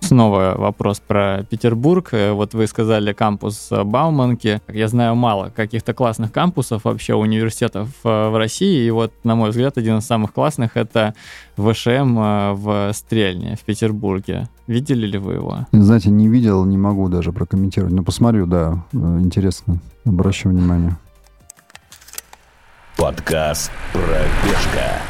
Снова вопрос про Петербург. Э, вот вы сказали кампус Бауманки. Я знаю мало каких-то классных кампусов вообще университетов э, в России. И вот, на мой взгляд, один из самых классных — это ВШМ э, в Стрельне, в Петербурге. Видели ли вы его? Знаете, не видел, не могу даже прокомментировать. Но посмотрю, да, интересно. Обращу внимание. Подкаст «Пробежка».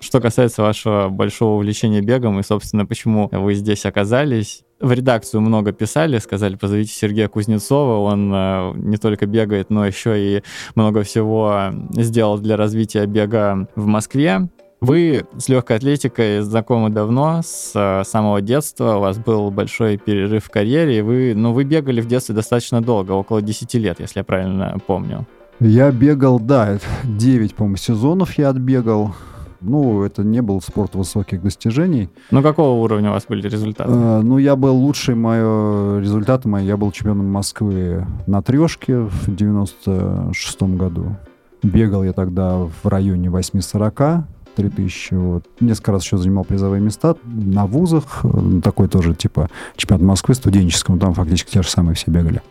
Что касается вашего большого увлечения бегом и, собственно, почему вы здесь оказались, в редакцию много писали, сказали, позовите Сергея Кузнецова, он э, не только бегает, но еще и много всего сделал для развития бега в Москве. Вы с легкой атлетикой знакомы давно, с э, самого детства. У вас был большой перерыв в карьере, и вы, ну, вы бегали в детстве достаточно долго, около 10 лет, если я правильно помню. Я бегал, да, 9, по-моему, сезонов я отбегал. Ну, это не был спорт высоких достижений. Ну, какого уровня у вас были результаты? Э, ну, я был лучший, мой результат мой, я был чемпионом Москвы на трешке в 96 году. Бегал я тогда в районе 8.40, 3000. Вот. Несколько раз еще занимал призовые места на вузах. Э, такой тоже, типа, чемпионат Москвы студенческом. Там фактически те же самые все бегали.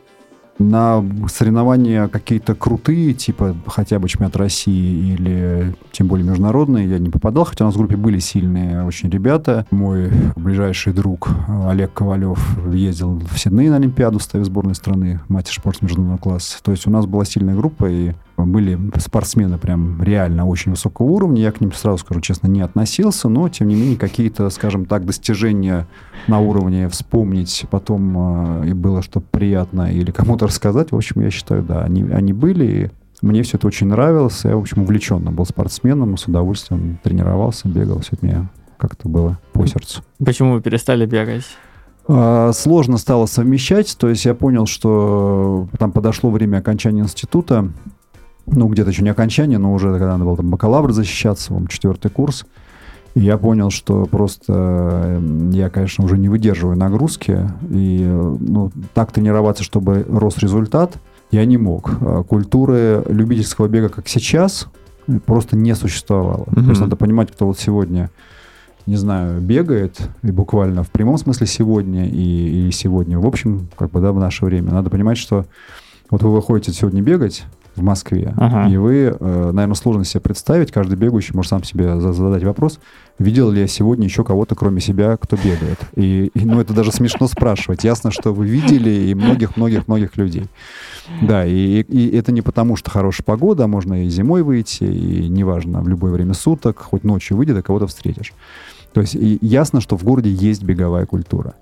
На соревнования какие-то крутые, типа хотя бы чемпионат России или тем более международные, я не попадал, хотя у нас в группе были сильные очень ребята. Мой ближайший друг Олег Ковалев ездил в Сидней на Олимпиаду, ставив сборной страны, мастер спорта международного класса. То есть у нас была сильная группа, и были спортсмены прям реально очень высокого уровня. Я к ним, сразу скажу честно, не относился, но, тем не менее, какие-то, скажем так, достижения на уровне вспомнить потом э, и было что приятно или кому-то рассказать, в общем, я считаю, да, они, они были, и мне все это очень нравилось. Я, в общем, увлеченно был спортсменом, с удовольствием тренировался, бегал, все это мне как-то было по сердцу. Почему вы перестали бегать? А, сложно стало совмещать, то есть я понял, что там подошло время окончания института, ну, где-то еще не окончание, но уже когда надо было там бакалавр защищаться, вам четвертый курс, и я понял, что просто я, конечно, уже не выдерживаю нагрузки, и ну, так тренироваться, чтобы рос результат, я не мог. А культуры любительского бега, как сейчас, просто не существовало. Mm-hmm. То есть надо понимать, кто вот сегодня не знаю, бегает, и буквально в прямом смысле сегодня и, и сегодня, в общем, как бы, да, в наше время. Надо понимать, что вот вы выходите сегодня бегать, в Москве. Ага. И вы, э, наверное, сложно себе представить, каждый бегающий может сам себе задать вопрос, видел ли я сегодня еще кого-то, кроме себя, кто бегает. И, и ну, это даже смешно спрашивать. Ясно, что вы видели и многих-многих-многих людей. Да, и, и это не потому, что хорошая погода, можно и зимой выйти, и неважно, в любое время суток, хоть ночью выйди, да кого-то встретишь. То есть ясно, что в городе есть беговая культура.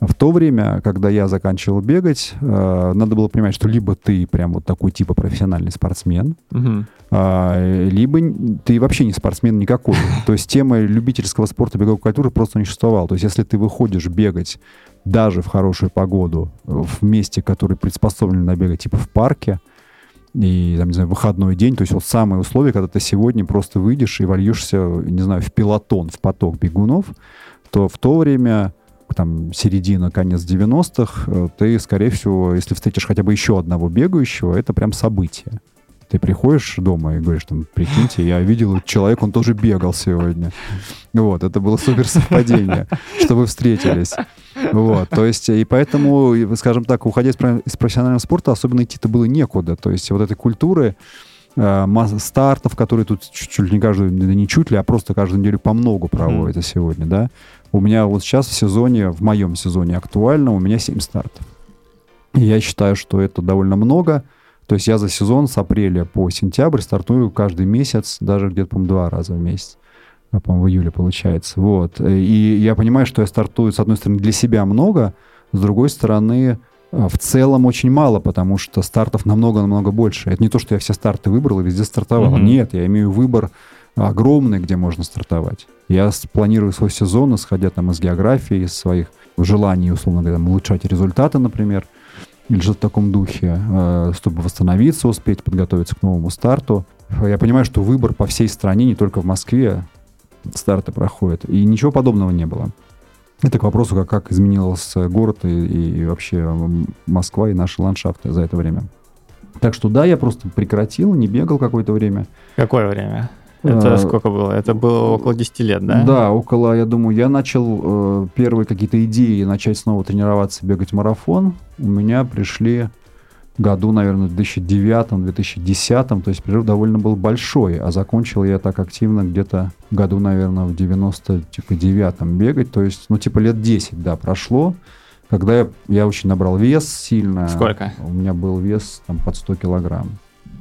В то время, когда я заканчивал бегать, э, надо было понимать, что либо ты прям вот такой типа профессиональный спортсмен, Мгм. а, либо ты вообще не спортсмен никакой. То есть тема любительского спорта беговой культуры просто не существовала. То есть если ты выходишь бегать даже в хорошую погоду, в месте, которое приспособлено бегать, типа в парке, и, там, не знаю, выходной день, то есть вот самые условия, когда ты сегодня просто выйдешь и вольешься, не знаю, в пилотон, в поток бегунов, то в то время, там, середина, конец 90-х, э, ты, скорее всего, если встретишь хотя бы еще одного бегающего, это прям событие. Ты приходишь дома и говоришь, там, прикиньте, я видел человек, он тоже бегал сегодня. Вот, это было супер совпадение, что вы встретились. Вот, то есть, и поэтому, скажем так, уходя из, про- из профессионального спорта, особенно идти-то было некуда. То есть вот этой культуры, э, масса стартов, которые тут чуть, чуть ли не каждую, да не чуть ли, а просто каждую неделю по много проводятся сегодня, да. У меня вот сейчас в сезоне, в моем сезоне актуально, у меня 7 стартов. И я считаю, что это довольно много. То есть я за сезон с апреля по сентябрь стартую каждый месяц, даже где-то, по-моему, два раза в месяц. А, по-моему, в июле получается. Вот. И я понимаю, что я стартую, с одной стороны, для себя много, с другой стороны, э, в целом очень мало, потому что стартов намного-намного больше. Это не то, что я все старты выбрал и везде стартовал. Мгм. Нет, я имею выбор огромный, где можно стартовать. Я планирую свой сезон, исходя там из географии, из своих желаний, условно говоря, там, улучшать результаты, например, или что-то в таком духе, э, чтобы восстановиться, успеть подготовиться к новому старту. Я понимаю, что выбор по всей стране, не только в Москве, старты проходят. И ничего подобного не было. Это к вопросу, как, как изменился город и, и вообще Москва и наши ландшафты за это время. Так что да, я просто прекратил, не бегал какое-то время. Какое время? Это А, сколько было? Это было около 10 лет, да? Да, около, я думаю, я начал э, первые какие-то идеи начать снова тренироваться, бегать марафон. У меня пришли году, наверное, в 2009-2010, то есть перерыв довольно был большой, а закончил я так активно где-то году, наверное, в 99-м бегать, то есть, ну, типа лет 10, да, прошло, когда я, я очень набрал вес сильно. Сколько? У меня был вес там под 100 килограмм.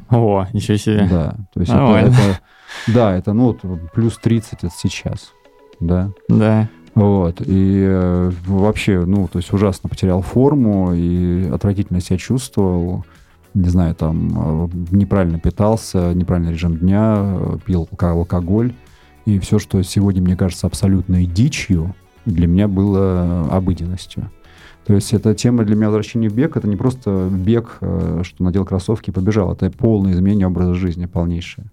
О, ничего себе. Да, то есть это, Нормально. это- да, это, ну, вот плюс 30 это сейчас, да. Да. Вот, и э, вообще, ну, то есть ужасно потерял форму и отвратительно себя чувствовал. Не знаю, там э, неправильно питался, неправильный режим дня, э, пил алко- алкоголь. И все, что сегодня мне кажется абсолютной дичью, для меня было обыденностью. То есть эта тема для меня возвращения в бег, это не просто бег, э, что надел кроссовки и побежал, это полное изменение образа жизни, полнейшее.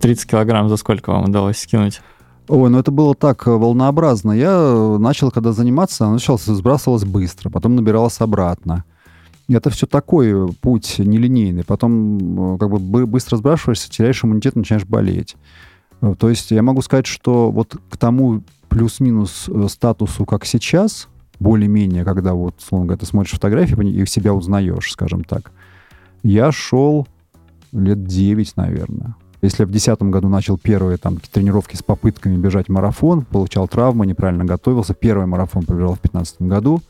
30 килограмм за сколько вам удалось скинуть? Ой, ну это было так э, волнообразно. Я э, начал, когда заниматься, начал сбрасывалось быстро, потом набиралось обратно. Это все такой э, путь нелинейный. Потом как бы бы- быстро сбрасываешься, теряешь иммунитет, начинаешь болеть. То есть я могу сказать, что вот к тому плюс-минус статусу, как сейчас, более-менее, когда вот, словно говоря, ты смотришь фотографии и себя узнаешь, скажем так, я шел лет 9, наверное. Если в 2010 году начал первые там тренировки с попытками бежать марафон, получал травмы, неправильно готовился. Первый марафон пробежал в 2015 году,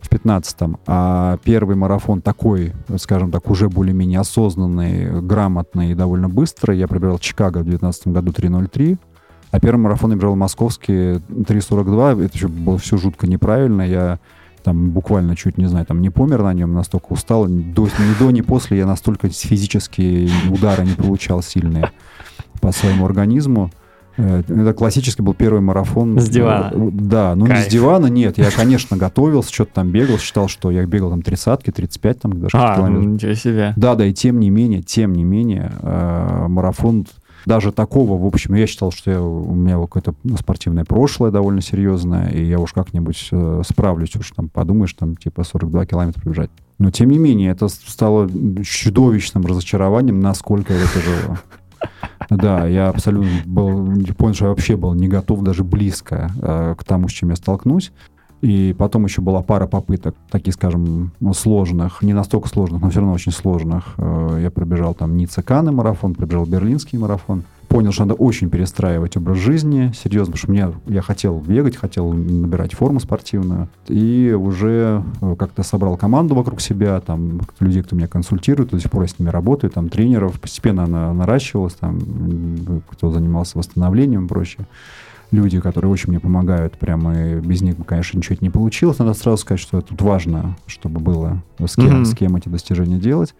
в 2015, а первый марафон такой, скажем так, уже более-менее осознанный, грамотный и довольно быстрый. Я пробежал Чикаго в 2019 году 3.03, а первый марафон я бежал московский 3.42. Это еще было все жутко неправильно. Я там буквально чуть, не знаю, там не помер на нем, настолько устал. До, ни до, ни после я настолько физические удары не получал сильные по своему организму. Э, Это классический был первый марафон. С дивана? Э, Да, ну не Кайф. с дивана, нет. Я, конечно, готовился, что-то там бегал, считал, что я бегал там тридцатки, 35 там даже А, километров. ничего себе. Да, да, и тем не менее, тем не менее, э, марафон даже такого, в общем, я считал, что я- у меня какое-то спортивное прошлое довольно серьезное, и я уж как-нибудь э, справлюсь, уж там подумаешь, там типа 42 километра пробежать. Но тем не менее, это стало чудовищным разочарованием, насколько это тяжело. Да, я абсолютно был, понял, что я вообще был не готов даже близко э, к тому, с чем я столкнусь. И потом еще была пара попыток, таких, скажем, ну, сложных, не настолько сложных, но все равно очень сложных. Э, Я пробежал там Ницца Каны марафон, пробежал Берлинский марафон. Понял, что надо очень перестраивать образ жизни, серьезно, потому что мне, я хотел бегать, хотел набирать форму спортивную. И уже э, как-то собрал команду вокруг себя, там, людей, кто меня консультирует, до сих пор я с ними работаю, там, тренеров. Постепенно она наращивалась, там, кто занимался восстановлением и прочее. Люди, которые очень мне помогают, прямо и без них бы, конечно, ничего не получилось. Надо сразу сказать, что тут важно, чтобы было с кем, mm-hmm. с кем эти достижения делать.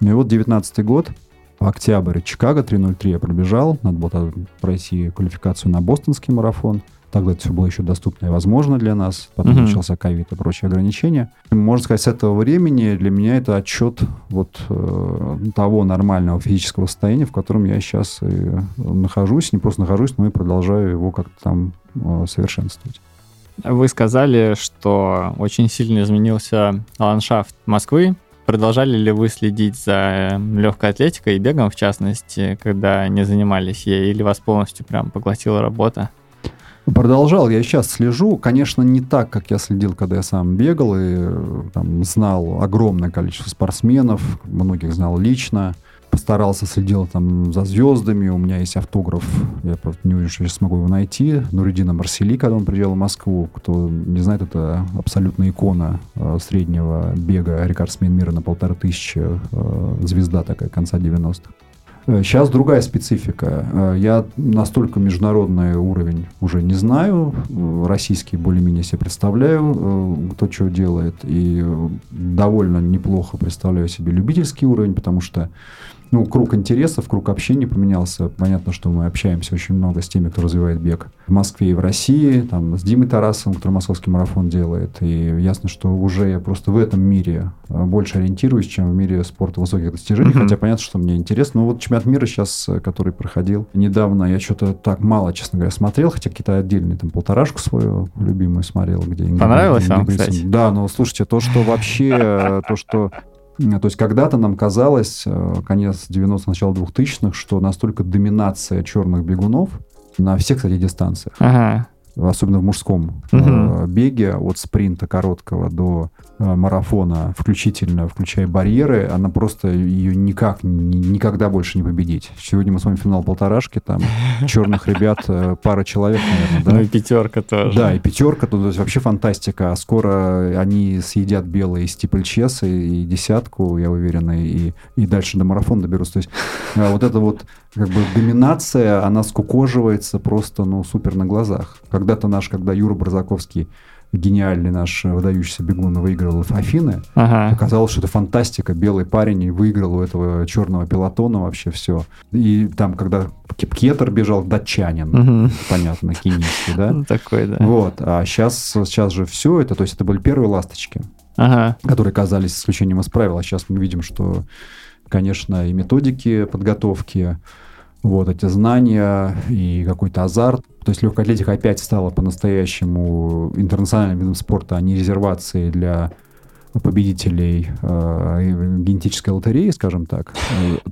И вот 19 год, октябрь, Чикаго 3.03 я пробежал, надо было пройти квалификацию на бостонский марафон. Тогда это все было еще доступно и возможно для нас. Потом mm-hmm. начался ковид и прочие ограничения. Можно сказать, с этого времени для меня это отчет вот э, того нормального физического состояния, в котором я сейчас э, нахожусь. Не просто нахожусь, но и продолжаю его как-то там э, совершенствовать. Вы сказали, что очень сильно изменился ландшафт Москвы. Продолжали ли вы следить за э, легкой атлетикой и бегом, в частности, когда не занимались ей, или вас полностью прям поглотила работа? Продолжал, я сейчас слежу, конечно, не так, как я следил, когда я сам бегал и там, знал огромное количество спортсменов, многих знал лично, постарался, следил там за звездами, у меня есть автограф, я, правда, не уверен, что я смогу его найти, Нуридина Марсели, когда он приезжал в Москву, кто не знает, это абсолютная икона э, среднего бега, рекордсмен мира на полторы тысячи, э, звезда такая конца 90-х. Сейчас э, другая специфика. Э, я настолько международный уровень уже не знаю. Э, российский более-менее себе представляю, кто что делает. И довольно неплохо представляю себе любительский уровень, потому что ну, круг интересов, круг общения поменялся. Понятно, что мы общаемся очень много с теми, кто развивает бег в Москве и в России, там, с Димой Тарасовым, который московский марафон делает. И ясно, что уже я просто в этом мире э, больше ориентируюсь, чем в мире спорта высоких достижений. Mm-hmm. Хотя понятно, что мне интересно. Но вот чемпионат мира сейчас, э, который проходил недавно, я что-то так мало, честно говоря, смотрел, хотя какие-то отдельные, там, полторашку свою любимую смотрел. Где Понравилось вам, кстати? Да, но слушайте, то, что вообще, э, то, что то есть когда-то нам казалось, э, конец 90-х, начало 2000-х, что настолько доминация черных бегунов на всех, кстати, дистанциях, ага особенно в мужском угу. беге, от спринта короткого до марафона, включительно, включая барьеры, она просто ее никак, ни, никогда больше не победить. Сегодня мы смотрим финал полторашки, там черных ребят э, пара человек, наверное, да? Ну и пятерка тоже. Да, и пятерка, то, то есть вообще фантастика. А скоро они съедят белые стипльчесы и десятку, я уверен, и, и дальше до марафона доберутся. То есть вот это вот как бы доминация, она скукоживается просто, ну, супер на глазах. Когда-то наш, когда Юра Барзаковский, гениальный наш выдающийся бегун, выиграл Афины, ага. оказалось, что это фантастика. Белый парень выиграл у этого черного пилотона вообще все. И там, когда Кепкетер бежал, датчанин, угу. понятно, кенийский, да? Ну, такой, да. Вот. А сейчас, сейчас же все это, то есть это были первые ласточки, ага. которые казались исключением из правил. А сейчас мы видим, что конечно, и методики подготовки, вот эти знания и какой-то азарт. То есть легкая атлетика опять стала по-настоящему интернациональным видом спорта, а не резервацией для победителей э, генетической лотереи, скажем так,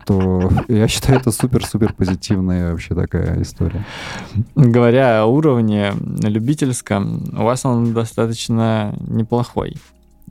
то я считаю, это супер-супер позитивная вообще такая история. Говоря о уровне любительском, у вас он достаточно неплохой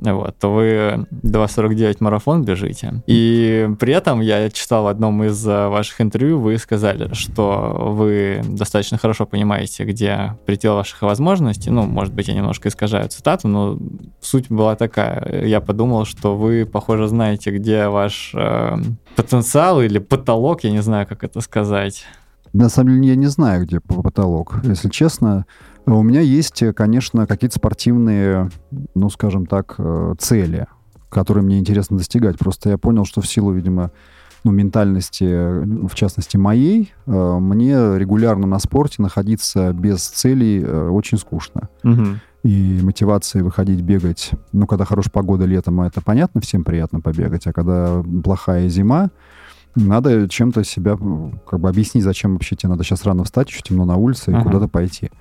вот, то вы 2.49 марафон бежите. И при этом я читал в одном из э, ваших интервью, вы сказали, что вы достаточно хорошо понимаете, где предел ваших возможностей. Ну, может быть, я немножко искажаю цитату, но суть была такая. Я подумал, что вы, похоже, знаете, где ваш э, потенциал или потолок, я не знаю, как это сказать. На самом деле я не знаю, где потолок. Если честно, у меня есть, конечно, какие-то спортивные, ну, скажем так, э, цели, которые мне интересно достигать. Просто я понял, что в силу, видимо, ну, ментальности, в частности, моей, э, мне регулярно на спорте находиться без целей э, очень скучно. Угу. И мотивация выходить бегать, ну, когда хорошая погода летом, это понятно, всем приятно побегать, а когда плохая зима, надо чем-то себя как бы объяснить, зачем вообще тебе надо сейчас рано встать, еще темно на улице, и ага. куда-то пойти.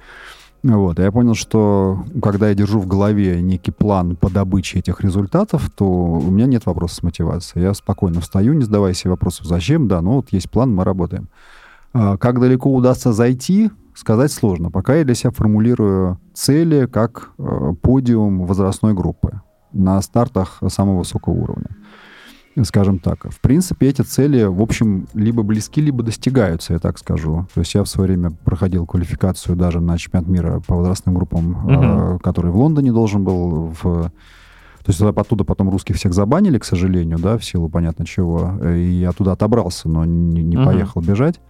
Вот, я понял, что когда я держу в голове некий план по добыче этих результатов, то у меня нет вопроса с мотивацией. Я спокойно встаю, не задавая себе вопросов, зачем, да, ну вот есть план, мы работаем. А как далеко удастся зайти, сказать сложно. Пока я для себя формулирую цели как э, подиум возрастной группы на стартах самого высокого уровня скажем так. В принципе, эти цели, в общем, либо близки, либо достигаются, я так скажу. То есть я в свое время проходил квалификацию даже на чемпионат мира по возрастным группам, э, который в Лондоне должен был в то есть оттуда потом русских всех забанили, к сожалению, да, в силу понятно чего. И я туда отобрался, но не, не uh-huh. поехал бежать.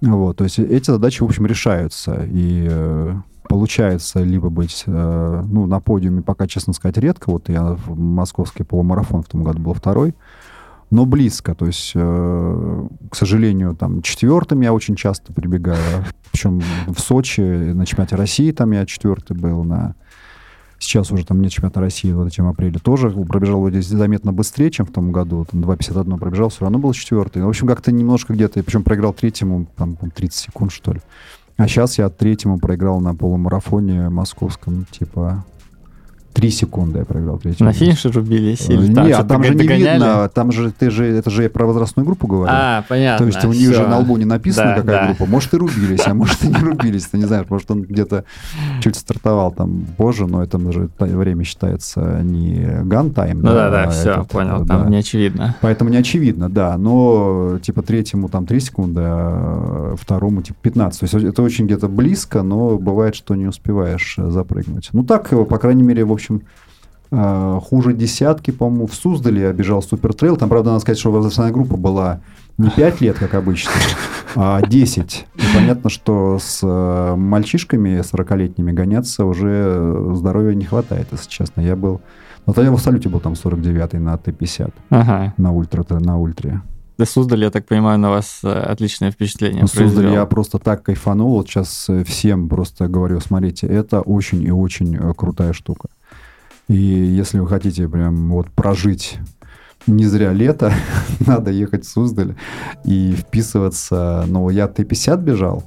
Вот, то есть эти задачи, в общем, решаются. И э, получается либо быть, э, ну, на подиуме пока, честно сказать, редко. Вот я в московский полумарафон в том году был второй, но близко. То есть, э, к сожалению, там четвертым я очень часто прибегаю. Причем в Сочи на чемпионате России там я четвертый был на Сейчас уже там нет чемпионата России в этом апреле. Тоже пробежал здесь заметно быстрее, чем в том году. Там 2.51 пробежал, все равно был четвертый. В общем, как-то немножко где-то, причем проиграл третьему, там, 30 секунд, что ли. А сейчас я третьему проиграл на полумарафоне московском, типа Три секунды я проиграл третий. На финише рубились? Или там Нет, там же не видно, там же ты же, это же я про возрастную группу говорю. А, понятно. То есть у них же на лбу не написано, да, какая да. группа. Может, и рубились, а может, и не рубились. Ты не знаешь, может, он где-то чуть стартовал там позже, но это же время считается не ган-тайм. Ну да, да, да все, понял, да. там не очевидно. Поэтому не очевидно, да. Но типа третьему там 3 секунды, а второму типа 15. То есть это очень где-то близко, но бывает, что не успеваешь запрыгнуть. Ну так, по крайней мере, в общем, общем, э, хуже десятки, по-моему, в Суздале я бежал Супер Трейл. Там, правда, надо сказать, что возрастная группа была не 5 лет, как обычно, а 10. И понятно, что с э, мальчишками 40-летними гоняться уже здоровья не хватает, если честно. Я был... Но тогда я в Салюте был там 49-й на Т-50. Ага. На, ультра, на ультре. Да Суздаль, я так понимаю, на вас э, отличное впечатление ну, Суздаль я просто так кайфанул. Вот сейчас всем просто говорю, смотрите, это очень и очень крутая штука. И если вы хотите прям вот прожить не зря лето, надо ехать в Суздаль и вписываться. Но я Т-50 бежал,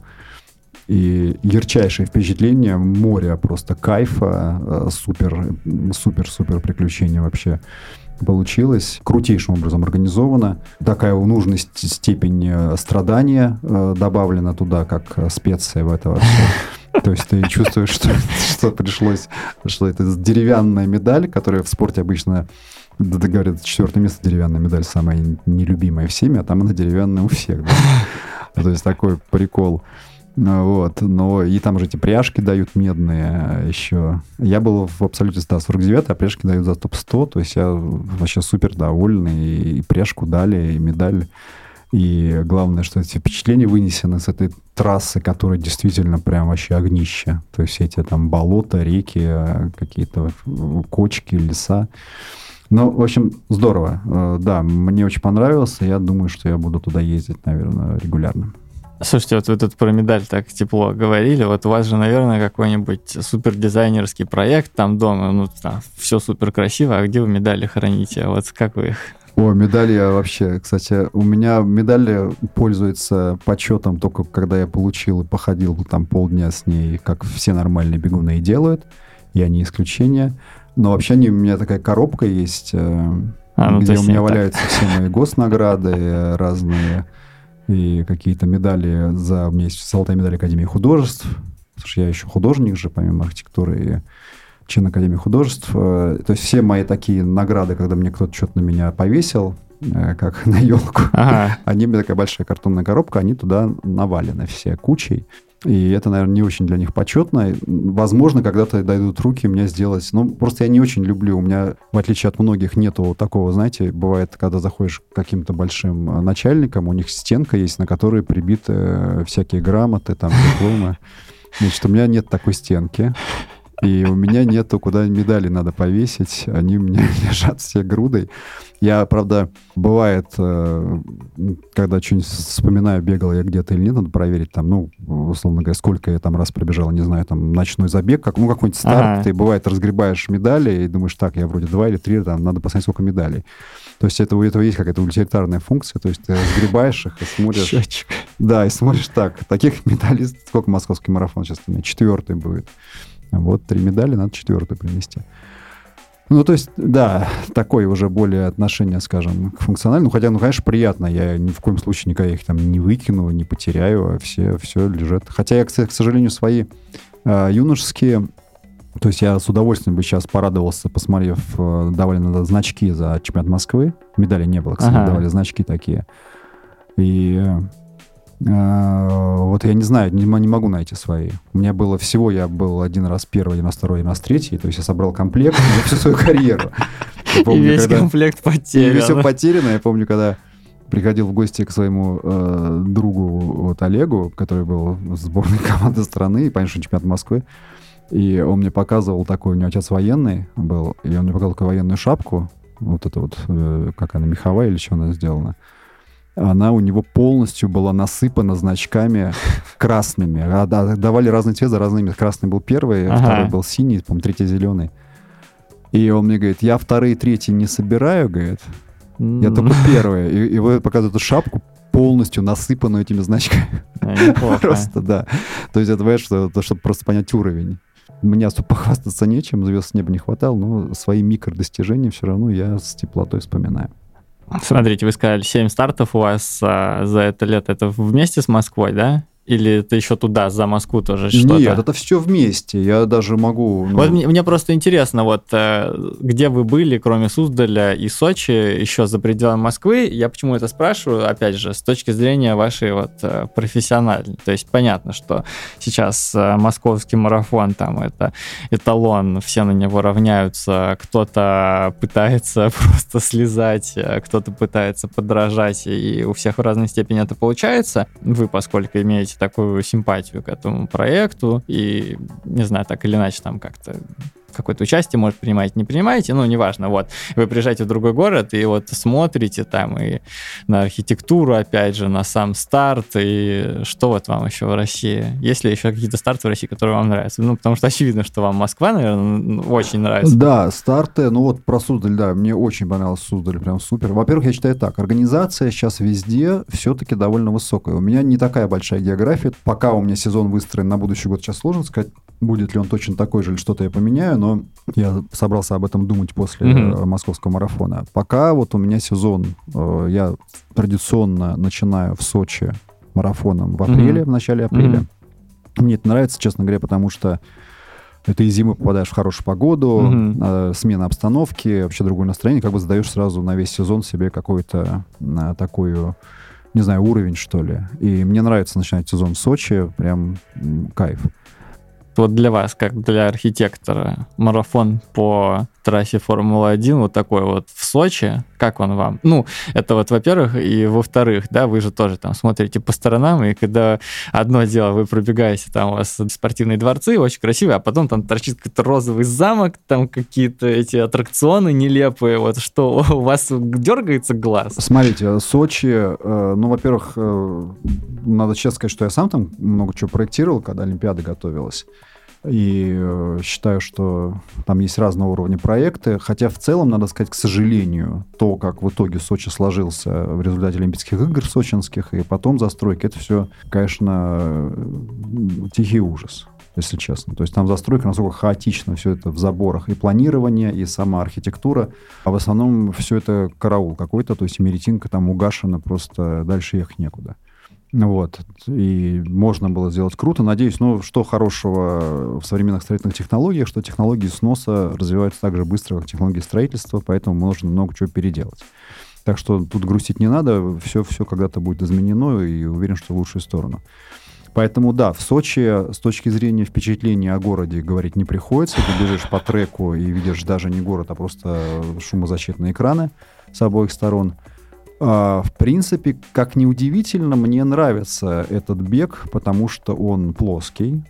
и ярчайшее впечатление, море просто кайфа, э, супер, супер, супер приключение вообще получилось. Крутейшим образом организовано. Такая нужная степень э, страдания э, добавлена туда, как специя в это вообще. То есть ты чувствуешь, что, что пришлось, что это деревянная медаль, которая в спорте обычно, да, да говорят, четвертое место деревянная медаль самая нелюбимая всеми, а там она деревянная у всех. Да? То есть такой прикол. Ну вот, но и там же эти пряжки дают медные еще. Я был в абсолюте 149, а пряжки дают за топ-100, то есть я вообще супер довольный, и пряжку дали, и медаль. И главное, что эти впечатления вынесены с этой трассы, которая действительно прям вообще огнище. То есть эти там болота, реки, какие-то кочки, леса. Ну, в общем, здорово. Э, да, мне очень понравилось. Я думаю, что я буду туда ездить, наверное, регулярно. Слушайте, вот вы тут про медаль так тепло говорили. Вот у вас же, наверное, какой-нибудь супер дизайнерский проект там дома. Ну, там все супер красиво. А где вы медали храните? Вот как вы их о, медали я вообще, кстати, у меня медаль пользуется почетом только когда я получил и походил там полдня с ней, как все нормальные бегуны и делают. Я не исключение. Но вообще не, у меня такая коробка есть, э, а, ну, где у меня валяются так. все мои госнаграды разные и какие-то медали за... У меня есть золотая медаль Академии художеств, потому что я еще художник же, помимо архитектуры, и член Академии художеств. Э, то есть все мои такие награды, когда мне кто-то что-то на меня повесил, э, как на елку, ага. они, мне такая большая картонная коробка, они туда навалены все кучей. И это, наверное, не очень для них почетно. Возможно, когда-то дойдут руки мне сделать. Ну, просто я не очень люблю. У меня, в отличие от многих, нету такого, знаете, бывает, когда заходишь к каким-то большим э, начальникам, у них стенка есть, на которой прибиты всякие грамоты, там, дипломы. Значит, у меня нет такой стенки. И у меня нету, куда медали надо повесить. Они у меня лежат все грудой. Я, правда, бывает, э, когда что-нибудь вспоминаю, бегал я где-то или нет, надо проверить там, ну, условно говоря, сколько я там раз пробежал, не знаю, там, ночной забег, как, ну, какой-нибудь старт, ага. ты, бывает, разгребаешь медали и думаешь, так, я вроде два или три, там, надо посмотреть, сколько медалей. То есть это, у этого есть какая-то утилитарная функция, то есть ты разгребаешь их и смотришь... Счетчик. Да, и смотришь так, таких медалей, сколько московский марафон сейчас у меня, четвертый будет. Вот три медали, надо четвертую принести. Ну, то есть, да, такое уже более отношение, скажем, к функциональному. Хотя, ну, конечно, приятно. Я ни в коем случае никогда их там не выкину, не потеряю, а все, все лежат. Хотя я, к, к сожалению, свои э, юношеские то есть я с удовольствием бы сейчас порадовался, посмотрев, э, давали надо значки за чемпионат Москвы. Медали не было, кстати, ага. давали значки такие. И Э, вот я не знаю, не, не могу найти свои. У меня было всего, я был один раз первый, один раз второй, один раз третий. То есть я собрал комплект на всю свою карьеру. Помню, и весь когда... комплект потерян. И все потеряно. Я помню, когда приходил в гости к своему э, другу вот Олегу, который был в сборной команды страны, и, конечно, чемпионат Москвы. И он мне показывал такой, у него отец военный был, и он мне показал такую военную шапку, вот это вот, э, как она, меховая или что она сделана. Она у него полностью была насыпана значками красными. А, да, давали разные цвета за разными. Красный был первый, Ага. второй был синий, по-моему, третий зеленый. И он мне говорит, я вторые, третьи не собираю, говорит, я только первые. И, и вы показывают эту шапку полностью насыпанную этими значками. Неплохо. Просто, да. То есть это, понимаешь, что, то, чтобы просто понять уровень. Мне особо похвастаться нечем, звезд с неба не хватало, но свои микродостижения все равно я с теплотой вспоминаю. Смотрите, вы сказали, 7 стартов у вас а, за это лето. Это вместе с Москвой, да? Или это еще туда, за Москву тоже что-то? Нет, это все вместе. Я даже могу... ну, Вот мне, мне просто интересно, вот э, где вы были, кроме Суздаля и Сочи, еще за пределами Москвы? Я почему это спрашиваю, опять же, с точки зрения вашей вот э, профессиональной. То есть понятно, что сейчас э, московский марафон, там это эталон, все на него равняются, кто-то пытается просто слезать, кто-то пытается подражать, и у всех в разной степени это получается. Вы, поскольку имеете такую симпатию к этому проекту, и, не знаю, так или иначе там как-то какое-то участие, может, принимаете, не принимаете, ну, неважно, вот. Вы приезжаете в другой город и вот смотрите там и на архитектуру, опять же, на сам старт, и что вот вам еще в России? Есть ли еще какие-то старты в России, которые вам нравятся? Ну, потому что очевидно, что вам Москва, наверное, очень нравится. Да, старты, ну вот про Суздаль, да, мне очень понравился Суздаль, прям супер. Во-первых, я считаю так, организация сейчас везде все-таки довольно высокая. У меня не такая большая география, пока у меня сезон выстроен на будущий год, сейчас сложно сказать, будет ли он точно такой же или что-то я поменяю, но я собрался об этом думать после э, московского марафона. Пока вот у меня сезон, э, я традиционно начинаю в Сочи марафоном в апреле, Мгм. в начале апреля. Мгм. Мне это нравится, честно говоря, потому что ты и зимой попадаешь в хорошую погоду, э, смена обстановки, вообще другое настроение, как бы задаешь сразу на весь сезон себе какой-то э, такую, не знаю, уровень, что ли. И мне нравится начинать сезон в Сочи, прям кайф. Вот для вас, как для архитектора, марафон по трассе Формулы-1 вот такой вот в Сочи, как он вам? Ну, это вот во-первых, и во-вторых, да, вы же тоже там смотрите по сторонам, и когда одно дело, вы пробегаете, там у вас спортивные дворцы, очень красивые, а потом там торчит какой-то розовый замок, там какие-то эти аттракционы нелепые, вот что у вас дергается глаз? Смотрите, Сочи, э, ну, во-первых, э, надо честно сказать, что я сам там много чего проектировал, когда Олимпиада готовилась. И э, считаю, что там есть разного уровня проекты. Хотя в целом, надо сказать, к сожалению, то, как в итоге Сочи сложился в результате Олимпийских игр сочинских, и потом застройки, это все, конечно, э, тихий ужас если честно. То есть там застройка настолько хаотично, все это в заборах, и планирование, и сама архитектура, а в основном все это караул какой-то, то есть меретинка там угашена, просто дальше ехать некуда. Вот. И можно было сделать круто. Надеюсь, ну, что хорошего в современных строительных технологиях, что технологии сноса развиваются так же быстро, как технологии строительства, поэтому можно много чего переделать. Так что тут грустить не надо, все, все когда-то будет изменено, и уверен, что в лучшую сторону. Поэтому да, в Сочи с точки зрения впечатления о городе говорить не приходится. Ты бежишь по треку и видишь даже не город, а просто шумозащитные экраны с обоих сторон. А, в принципе, как ни удивительно, мне нравится этот бег, потому что он плоский,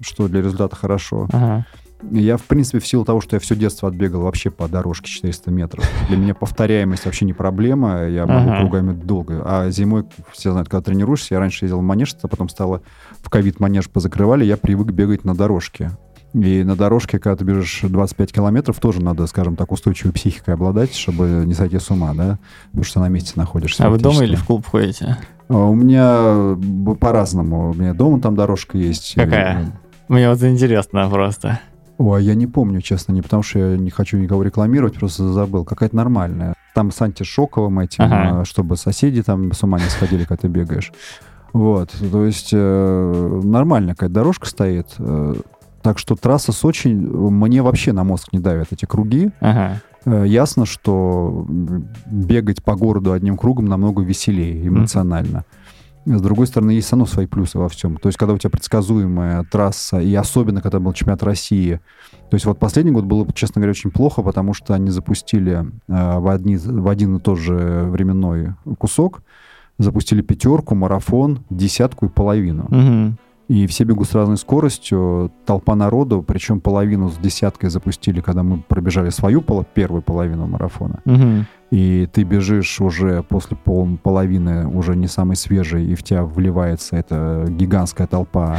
что для результата хорошо. Ага. Я, в принципе, в силу того, что я все детство отбегал вообще по дорожке 400 метров, для меня повторяемость вообще не проблема, я могу Ага. кругами долго. А зимой, все знают, когда тренируешься, я раньше ездил в манеж, а потом стало в ковид манеж позакрывали, я привык бегать на дорожке. И на дорожке, когда ты бежишь 25 километров, тоже надо, скажем так, устойчивой психикой обладать, чтобы не сойти с ума, да? Потому что на месте находишься. А вы дома или в клуб ходите? А У меня по-разному. У меня дома там дорожка есть. Какая? Мне вот интересно просто. Ой, я не помню, честно, не потому что я не хочу никого рекламировать, просто забыл. Какая-то нормальная. Там с антишоковым этим, Ага. а, чтобы соседи там с ума не сходили, когда ты бегаешь. Вот, то есть э, нормальная какая-то дорожка стоит. э, так что трасса Сочи мне вообще на мозг не давят эти круги. Ага. Э, Ясно, что бегать по городу одним кругом намного веселее эмоционально. С другой стороны, есть равно свои плюсы во всем. То есть, когда у тебя предсказуемая трасса, и особенно, когда был чемпионат России, то есть вот последний год было, честно говоря, очень плохо, потому что они запустили э, в, одни, в один и тот же временной кусок, запустили пятерку, марафон, десятку и половину. Мгм. И все бегут с разной скоростью, толпа народу, причем половину с десяткой запустили, когда мы пробежали свою поло- первую половину марафона. Мгм. И ты бежишь уже после пол- половины, уже не самый свежий, и в тебя вливается эта гигантская толпа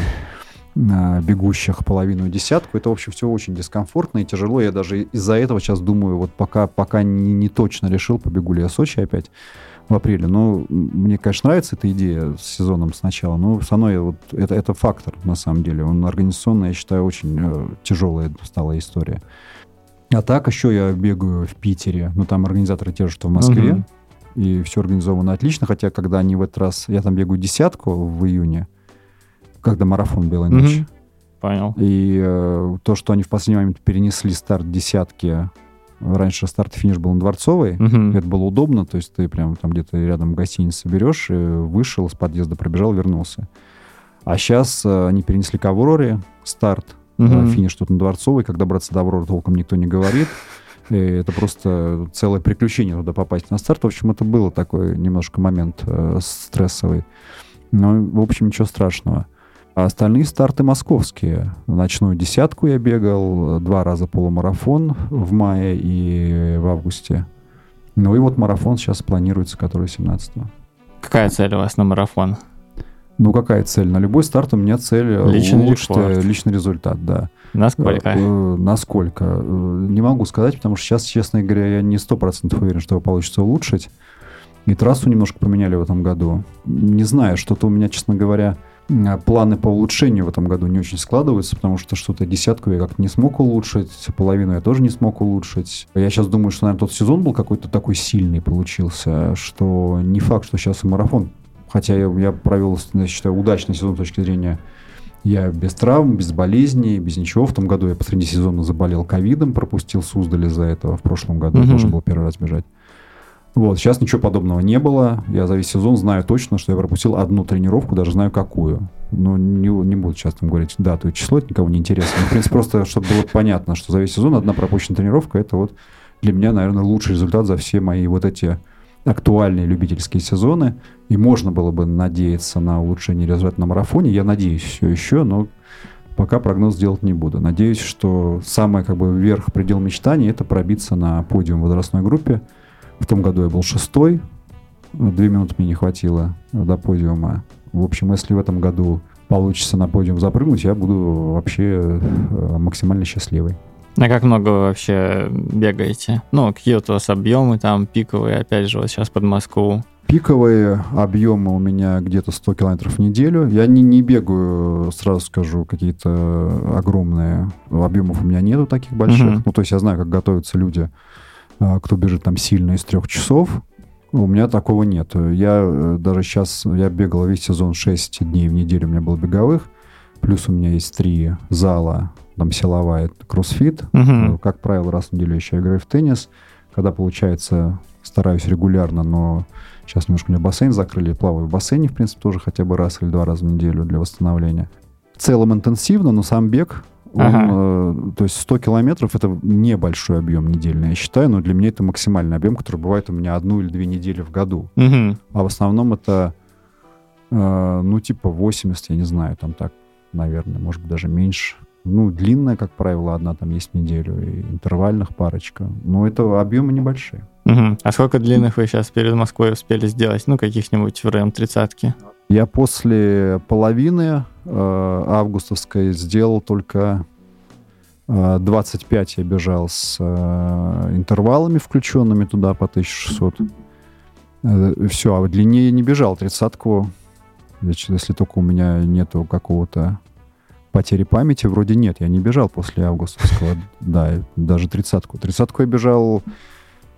а, бегущих половину десятку. Это, в общем, все очень дискомфортно и тяжело. Я даже из-за этого сейчас думаю, вот пока, пока не, не точно решил, побегу ли я Сочи опять в апреле. Но м, мне, конечно, нравится эта идея с сезоном сначала, но равно я вот, это, это фактор, на самом деле. Он организационно, я считаю, очень э, тяжелая стала история. А так еще я бегаю в Питере, ну там организаторы те же, что в Москве, Мгм. и все организовано отлично, хотя когда они в этот раз, я там бегаю десятку в июне, когда марафон «Белая ночь», Понял. и э, то, что они в последний момент перенесли старт десятки, раньше старт и финиш был на Дворцовой, Мгм. это было удобно, то есть ты прям там где-то рядом в гостинице берешь, и вышел с подъезда, пробежал, вернулся. А сейчас они перенесли к Авроре старт, Мгм. э, финиш тут на Дворцовой, как добраться до Авроры толком никто не говорит. И это просто целое приключение туда попасть на старт. В общем, это было такой немножко момент э, стрессовый. Но, в общем, ничего страшного. А остальные старты московские. Ночную десятку я бегал, два раза полумарафон в мае и в августе. Ну и вот марафон сейчас планируется, который 17 Какая цель у вас на марафон? Ну, какая цель? На любой старт у меня цель э, Личный улучшить э, рекорд. личный результат, да. Насколько? Э, Насколько? Не могу сказать, потому что сейчас, честно говоря, я не сто процентов уверен, что его получится улучшить. И трассу немножко поменяли в этом году. Не знаю, что-то у меня, честно говоря, планы по улучшению в этом году не очень складываются, потому что что-то десятку я как-то не смог улучшить, половину я тоже не смог улучшить. Я сейчас думаю, что, наверное, тот сезон был какой-то такой сильный получился, что не факт, что сейчас и марафон. Хотя я, я провел, я считаю, удачный сезон с точки зрения я без травм, без болезней, без ничего. В том году я посреди сезона заболел ковидом, пропустил Суздаль из-за этого. В прошлом году Мгм. должен был первый раз бежать. Вот, сейчас ничего подобного не было. Я за весь сезон знаю точно, что я пропустил одну тренировку, даже знаю какую. Но не, не буду сейчас там говорить дату и число, это никому не интересно. Ну, в принципе, просто, чтобы было понятно, что за весь сезон одна пропущенная тренировка, это вот для меня, наверное, лучший результат за все мои вот эти актуальные любительские сезоны. И можно было бы надеяться на улучшение результата на марафоне. Я надеюсь все еще, но пока прогноз делать не буду. Надеюсь, что самый как бы верх предел мечтаний это пробиться на подиум в возрастной группе. В том году я был шестой. Две минуты мне не хватило до подиума. В общем, если в этом году получится на подиум запрыгнуть, я буду вообще э, максимально счастливый. А как много вы вообще бегаете? Ну, какие вот у вас объемы там пиковые, опять же, вот сейчас под Москву. Пиковые объемы у меня где-то 100 километров в неделю. Я не, не бегаю, сразу скажу, какие-то огромные объемов у меня нету таких больших. Мгм. Ну, то есть я знаю, как готовятся люди, кто бежит там сильно из трех часов. У меня такого нет. Я э, даже сейчас, я бегал весь сезон 6 дней в неделю у меня было беговых. Плюс у меня есть три зала, там силовая, кроссфит. Э, Как правило, раз в неделю еще играю в теннис. Когда получается, стараюсь регулярно, но сейчас немножко у меня бассейн закрыли. Плаваю в бассейне, в принципе, тоже хотя бы раз или два раза в неделю для восстановления. В целом интенсивно, но сам бег, он, Ага. э, то есть 100 километров это небольшой объем недельный, я считаю, но для меня это максимальный объем, который бывает у меня одну или две недели в году. Мгм. А в основном это, э, ну, типа 80, я не знаю, там так, наверное, может быть, даже меньше. Ну, длинная, как правило, одна там есть в неделю, и интервальных парочка. Но это объемы небольшие. Мгм. А сколько длинных вы сейчас перед Москвой успели сделать? Ну, каких-нибудь в район тридцатки. Я после половины э, августовской сделал только э, 25 я бежал с э, интервалами включенными туда по 1600. все, а я не бежал тридцатку. Если только у меня нету какого-то потери памяти, вроде нет, я не бежал после августовского, да, даже тридцатку. Тридцатку я бежал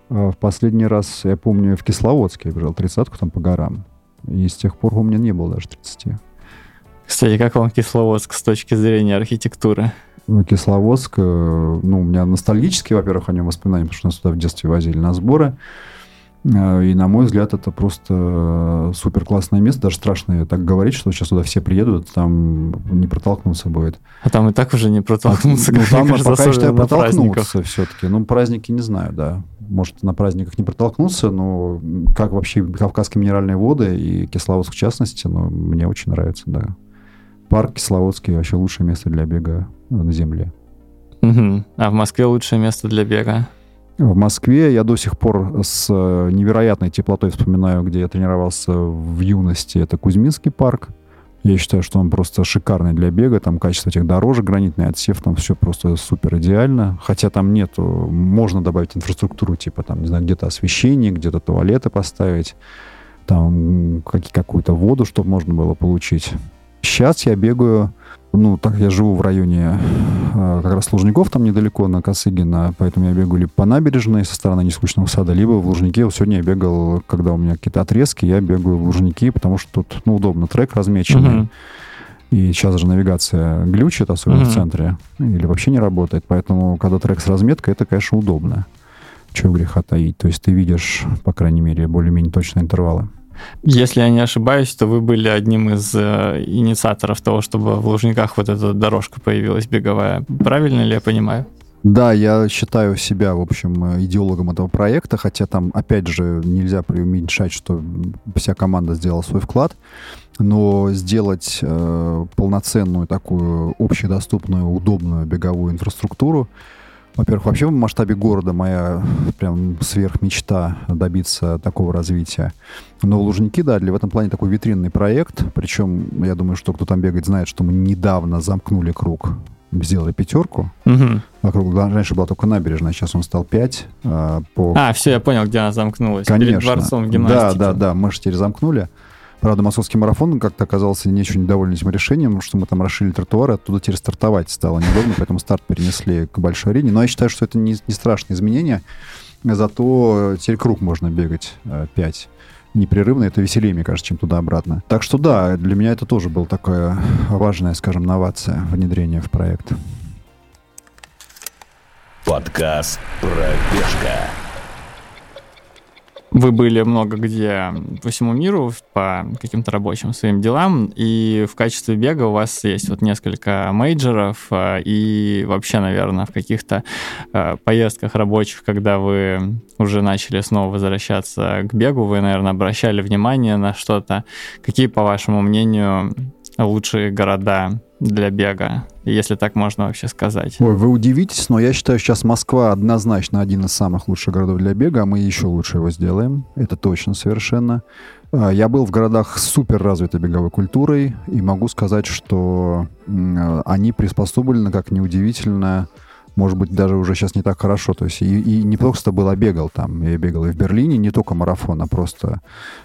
э, в последний раз, я помню, в Кисловодске я бежал тридцатку там по горам. И с тех пор у меня не было даже 30. Кстати, как вам Кисловодск с точки зрения архитектуры? Ну, Кисловодск, э, ну, у меня ностальгические, во-первых, о нем воспоминания, потому что нас туда в детстве возили на сборы. Э, и, на мой взгляд, это просто супер классное место. Даже страшно так говорить, что сейчас туда все приедут, там не протолкнуться будет. А там и так уже не протолкнуться. Ну, там кажется, пока, считаю, протолкнуться все-таки. Ну, праздники не знаю, да. Может, на праздниках не протолкнуться, но как вообще Кавказские минеральные воды и Кисловодск в частности, ну, мне очень нравится, да. Парк Кисловодский вообще лучшее место для бега на земле. Угу. А в Москве лучшее место для бега? В Москве я до сих пор с э, невероятной теплотой вспоминаю, где я тренировался в юности. Это Кузьминский парк. Я считаю, что он просто шикарный для бега. Там качество этих дорожек, гранитный отсев, там все просто супер идеально. Хотя там нету, можно добавить инфраструктуру, типа там, не знаю, где-то освещение, где-то туалеты поставить, там какую-то воду, чтобы можно было получить. Сейчас я бегаю ну, так я живу в районе э, как раз Лужников, там недалеко, на Косыгина, поэтому я бегаю либо по набережной со стороны Нескучного сада, либо в Лужнике. Вот сегодня я бегал, когда у меня какие-то отрезки, я бегаю в Лужники, потому что тут, ну, удобно, трек размеченный. Угу. И сейчас же навигация глючит, особенно угу. в центре, или вообще не работает. Поэтому, когда трек с разметкой, это, конечно, удобно. Чего греха таить. То есть ты видишь, по крайней мере, более-менее точные интервалы. Если я не ошибаюсь, то вы были одним из э, инициаторов того, чтобы в Лужниках вот эта дорожка появилась беговая. Правильно ли я понимаю? Да, я считаю себя, в общем, идеологом этого проекта, хотя там, опять же, нельзя преуменьшать, что вся команда сделала свой вклад, но сделать э, полноценную такую общедоступную, удобную беговую инфраструктуру, во-первых, вообще в масштабе города моя прям сверхмечта добиться такого развития. Но Лужники, да, для в этом плане такой витринный проект. Причем, я думаю, что кто там бегает, знает, что мы недавно замкнули круг сделали пятерку. Угу. Вокруг раньше была только набережная, сейчас он стал пять. А, по... а все, я понял, где она замкнулась. Конечно. Перед дворцом в гимнастике. Да, да, да, мы же теперь замкнули. Правда, московский марафон как-то оказался не очень недоволен этим решением, что мы там расширили тротуары, оттуда теперь стартовать стало неудобно, поэтому старт перенесли к большой арене. Но я считаю, что это не, не страшные изменения, зато теперь круг можно бегать 5 э, непрерывно, это веселее, мне кажется, чем туда-обратно. Так что да, для меня это тоже была такая важная, скажем, новация внедрения в проект. Подкаст «Пробежка». Вы были много где по всему миру по каким-то рабочим своим делам, и в качестве бега у вас есть вот несколько мейджеров, а, и вообще, наверное, в каких-то а, поездках рабочих, когда вы уже начали снова возвращаться к бегу, вы, наверное, обращали внимание на что-то. Какие, по вашему мнению, лучшие города для бега, если так можно вообще сказать. Ой, вы удивитесь, но я считаю, сейчас Москва однозначно один из самых лучших городов для бега, а мы еще лучше его сделаем. Это точно совершенно. А, я был в городах с супер развитой беговой культурой, и могу сказать, что они приспособлены, как неудивительно, может быть, даже уже сейчас не так хорошо. То есть и, и не просто был, а бегал там. Я бегал и в Берлине, не только марафон, а просто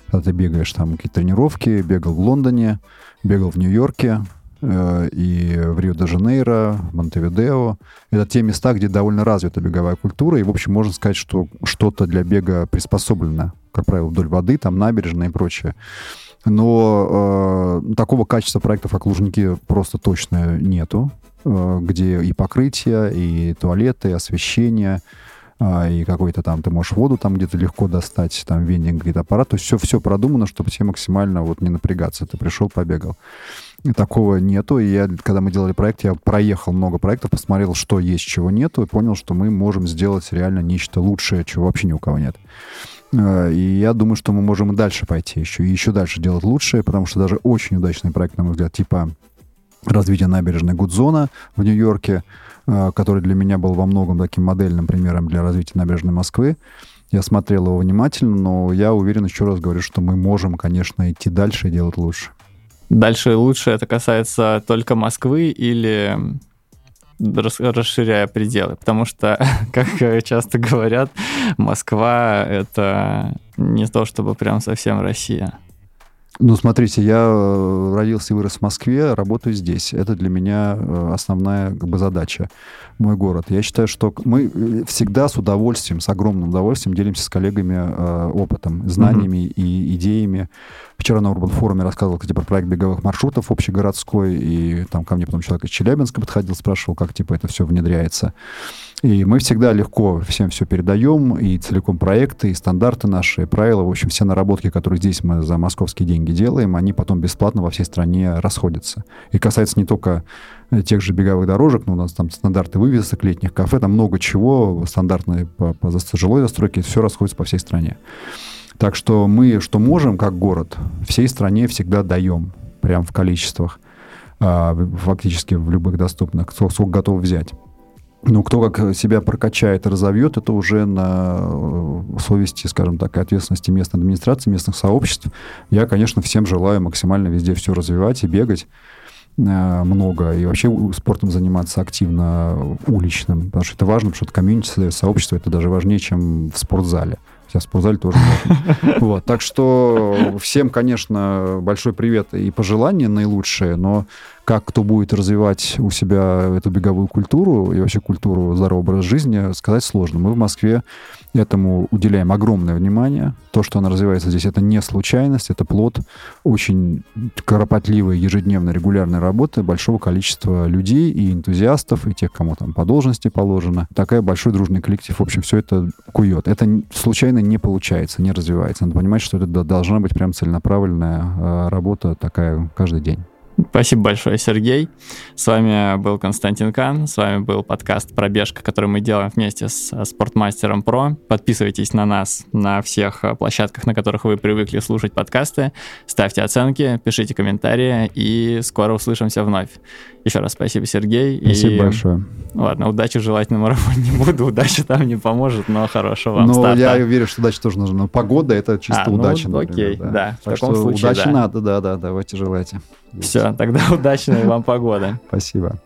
когда ты бегаешь там какие-то тренировки, бегал в Лондоне, бегал в Нью-Йорке, Э, и в Рио-де-Жанейро, Монтевидео. Это те места, где довольно развита беговая культура, и, в общем, можно сказать, что что-то для бега приспособлено, как правило, вдоль воды, там набережные и прочее. Но э, такого качества проектов, как Лужники, просто точно нету, где и покрытие, и туалеты, и освещение, э, и какой-то там, ты можешь воду там где-то легко достать, там вендинг, какие-то аппарат, то есть все, все продумано, чтобы тебе максимально вот не напрягаться, ты пришел, побегал такого нету. И я, когда мы делали проект, я проехал много проектов, посмотрел, что есть, чего нету, и понял, что мы можем сделать реально нечто лучшее, чего вообще ни у кого нет. Э, и я думаю, что мы можем и дальше пойти еще, и еще дальше делать лучшее, потому что даже очень удачный проект, на мой взгляд, типа развития набережной Гудзона в Нью-Йорке, э, который для меня был во многом таким модельным примером для развития набережной Москвы. Я смотрел его внимательно, но я уверен, еще раз говорю, что мы можем, конечно, идти дальше и делать лучше. Дальше лучше это касается только Москвы или расширяя пределы, потому что, как часто говорят, Москва — это не то, чтобы прям совсем Россия. Ну, смотрите, я э, родился и вырос в Москве, работаю здесь. Это для меня э, основная как бы, задача, мой город. Я считаю, что мы э, всегда с удовольствием, с огромным удовольствием делимся с коллегами э, опытом, знаниями mm-hmm. и идеями. Вчера на Урбан форуме рассказывал, кстати, про проект беговых маршрутов общегородской, и там ко мне потом человек из Челябинска подходил, спрашивал, как типа это все внедряется. И мы всегда легко всем все передаем, и целиком проекты, и стандарты наши, и правила. В общем, все наработки, которые здесь мы за московские деньги делаем, они потом бесплатно во всей стране расходятся. И касается не только э, тех же беговых дорожек, но у нас там стандарты вывесок, летних кафе, там много чего, стандартные по, по жилой застройке, все расходится по всей стране. Так что мы, что можем, как город, всей стране всегда даем, прям в количествах, а, фактически в любых доступных, сколько готов взять. Ну, кто как себя прокачает и разовьет, это уже на э, совести, скажем так, и ответственности местной администрации, местных сообществ. Я, конечно, всем желаю максимально везде все развивать и бегать э, много, и вообще спортом заниматься активно уличным, потому что это важно, потому что это комьюнити, сообщество, это даже важнее, чем в спортзале. Хотя в спортзале тоже. Вот, так что всем, конечно, большой привет и пожелания наилучшие, но как кто будет развивать у себя эту беговую культуру и вообще культуру здорового образа жизни, сказать сложно. Мы в Москве этому уделяем огромное внимание. То, что она развивается здесь, это не случайность, это плод очень кропотливой, ежедневной, регулярной работы большого количества людей и энтузиастов, и тех, кому там по должности положено. Такая большой дружный коллектив, в общем, все это кует. Это случайно не получается, не развивается. Надо понимать, что это должна быть прям целенаправленная а, работа такая каждый день. Спасибо большое, Сергей. С вами был Константин Кан, с вами был подкаст «Пробежка», который мы делаем вместе с э, Спортмастером Про. Подписывайтесь на нас на всех э, площадках, на которых вы привыкли слушать подкасты. Ставьте оценки, пишите комментарии, и скоро услышимся вновь. Еще раз спасибо, Сергей. Спасибо и... большое. Ладно, удачи желать на марафоне не буду, удача там не поможет, но хорошего вам Ну, старта. я верю, что удача тоже нужна. Но погода — это чисто а, ну, удача, ну, Окей, да. да в так таком что случае, удачи да. надо, да, да, давайте желайте. Все, тогда удачной вам погоды. Спасибо.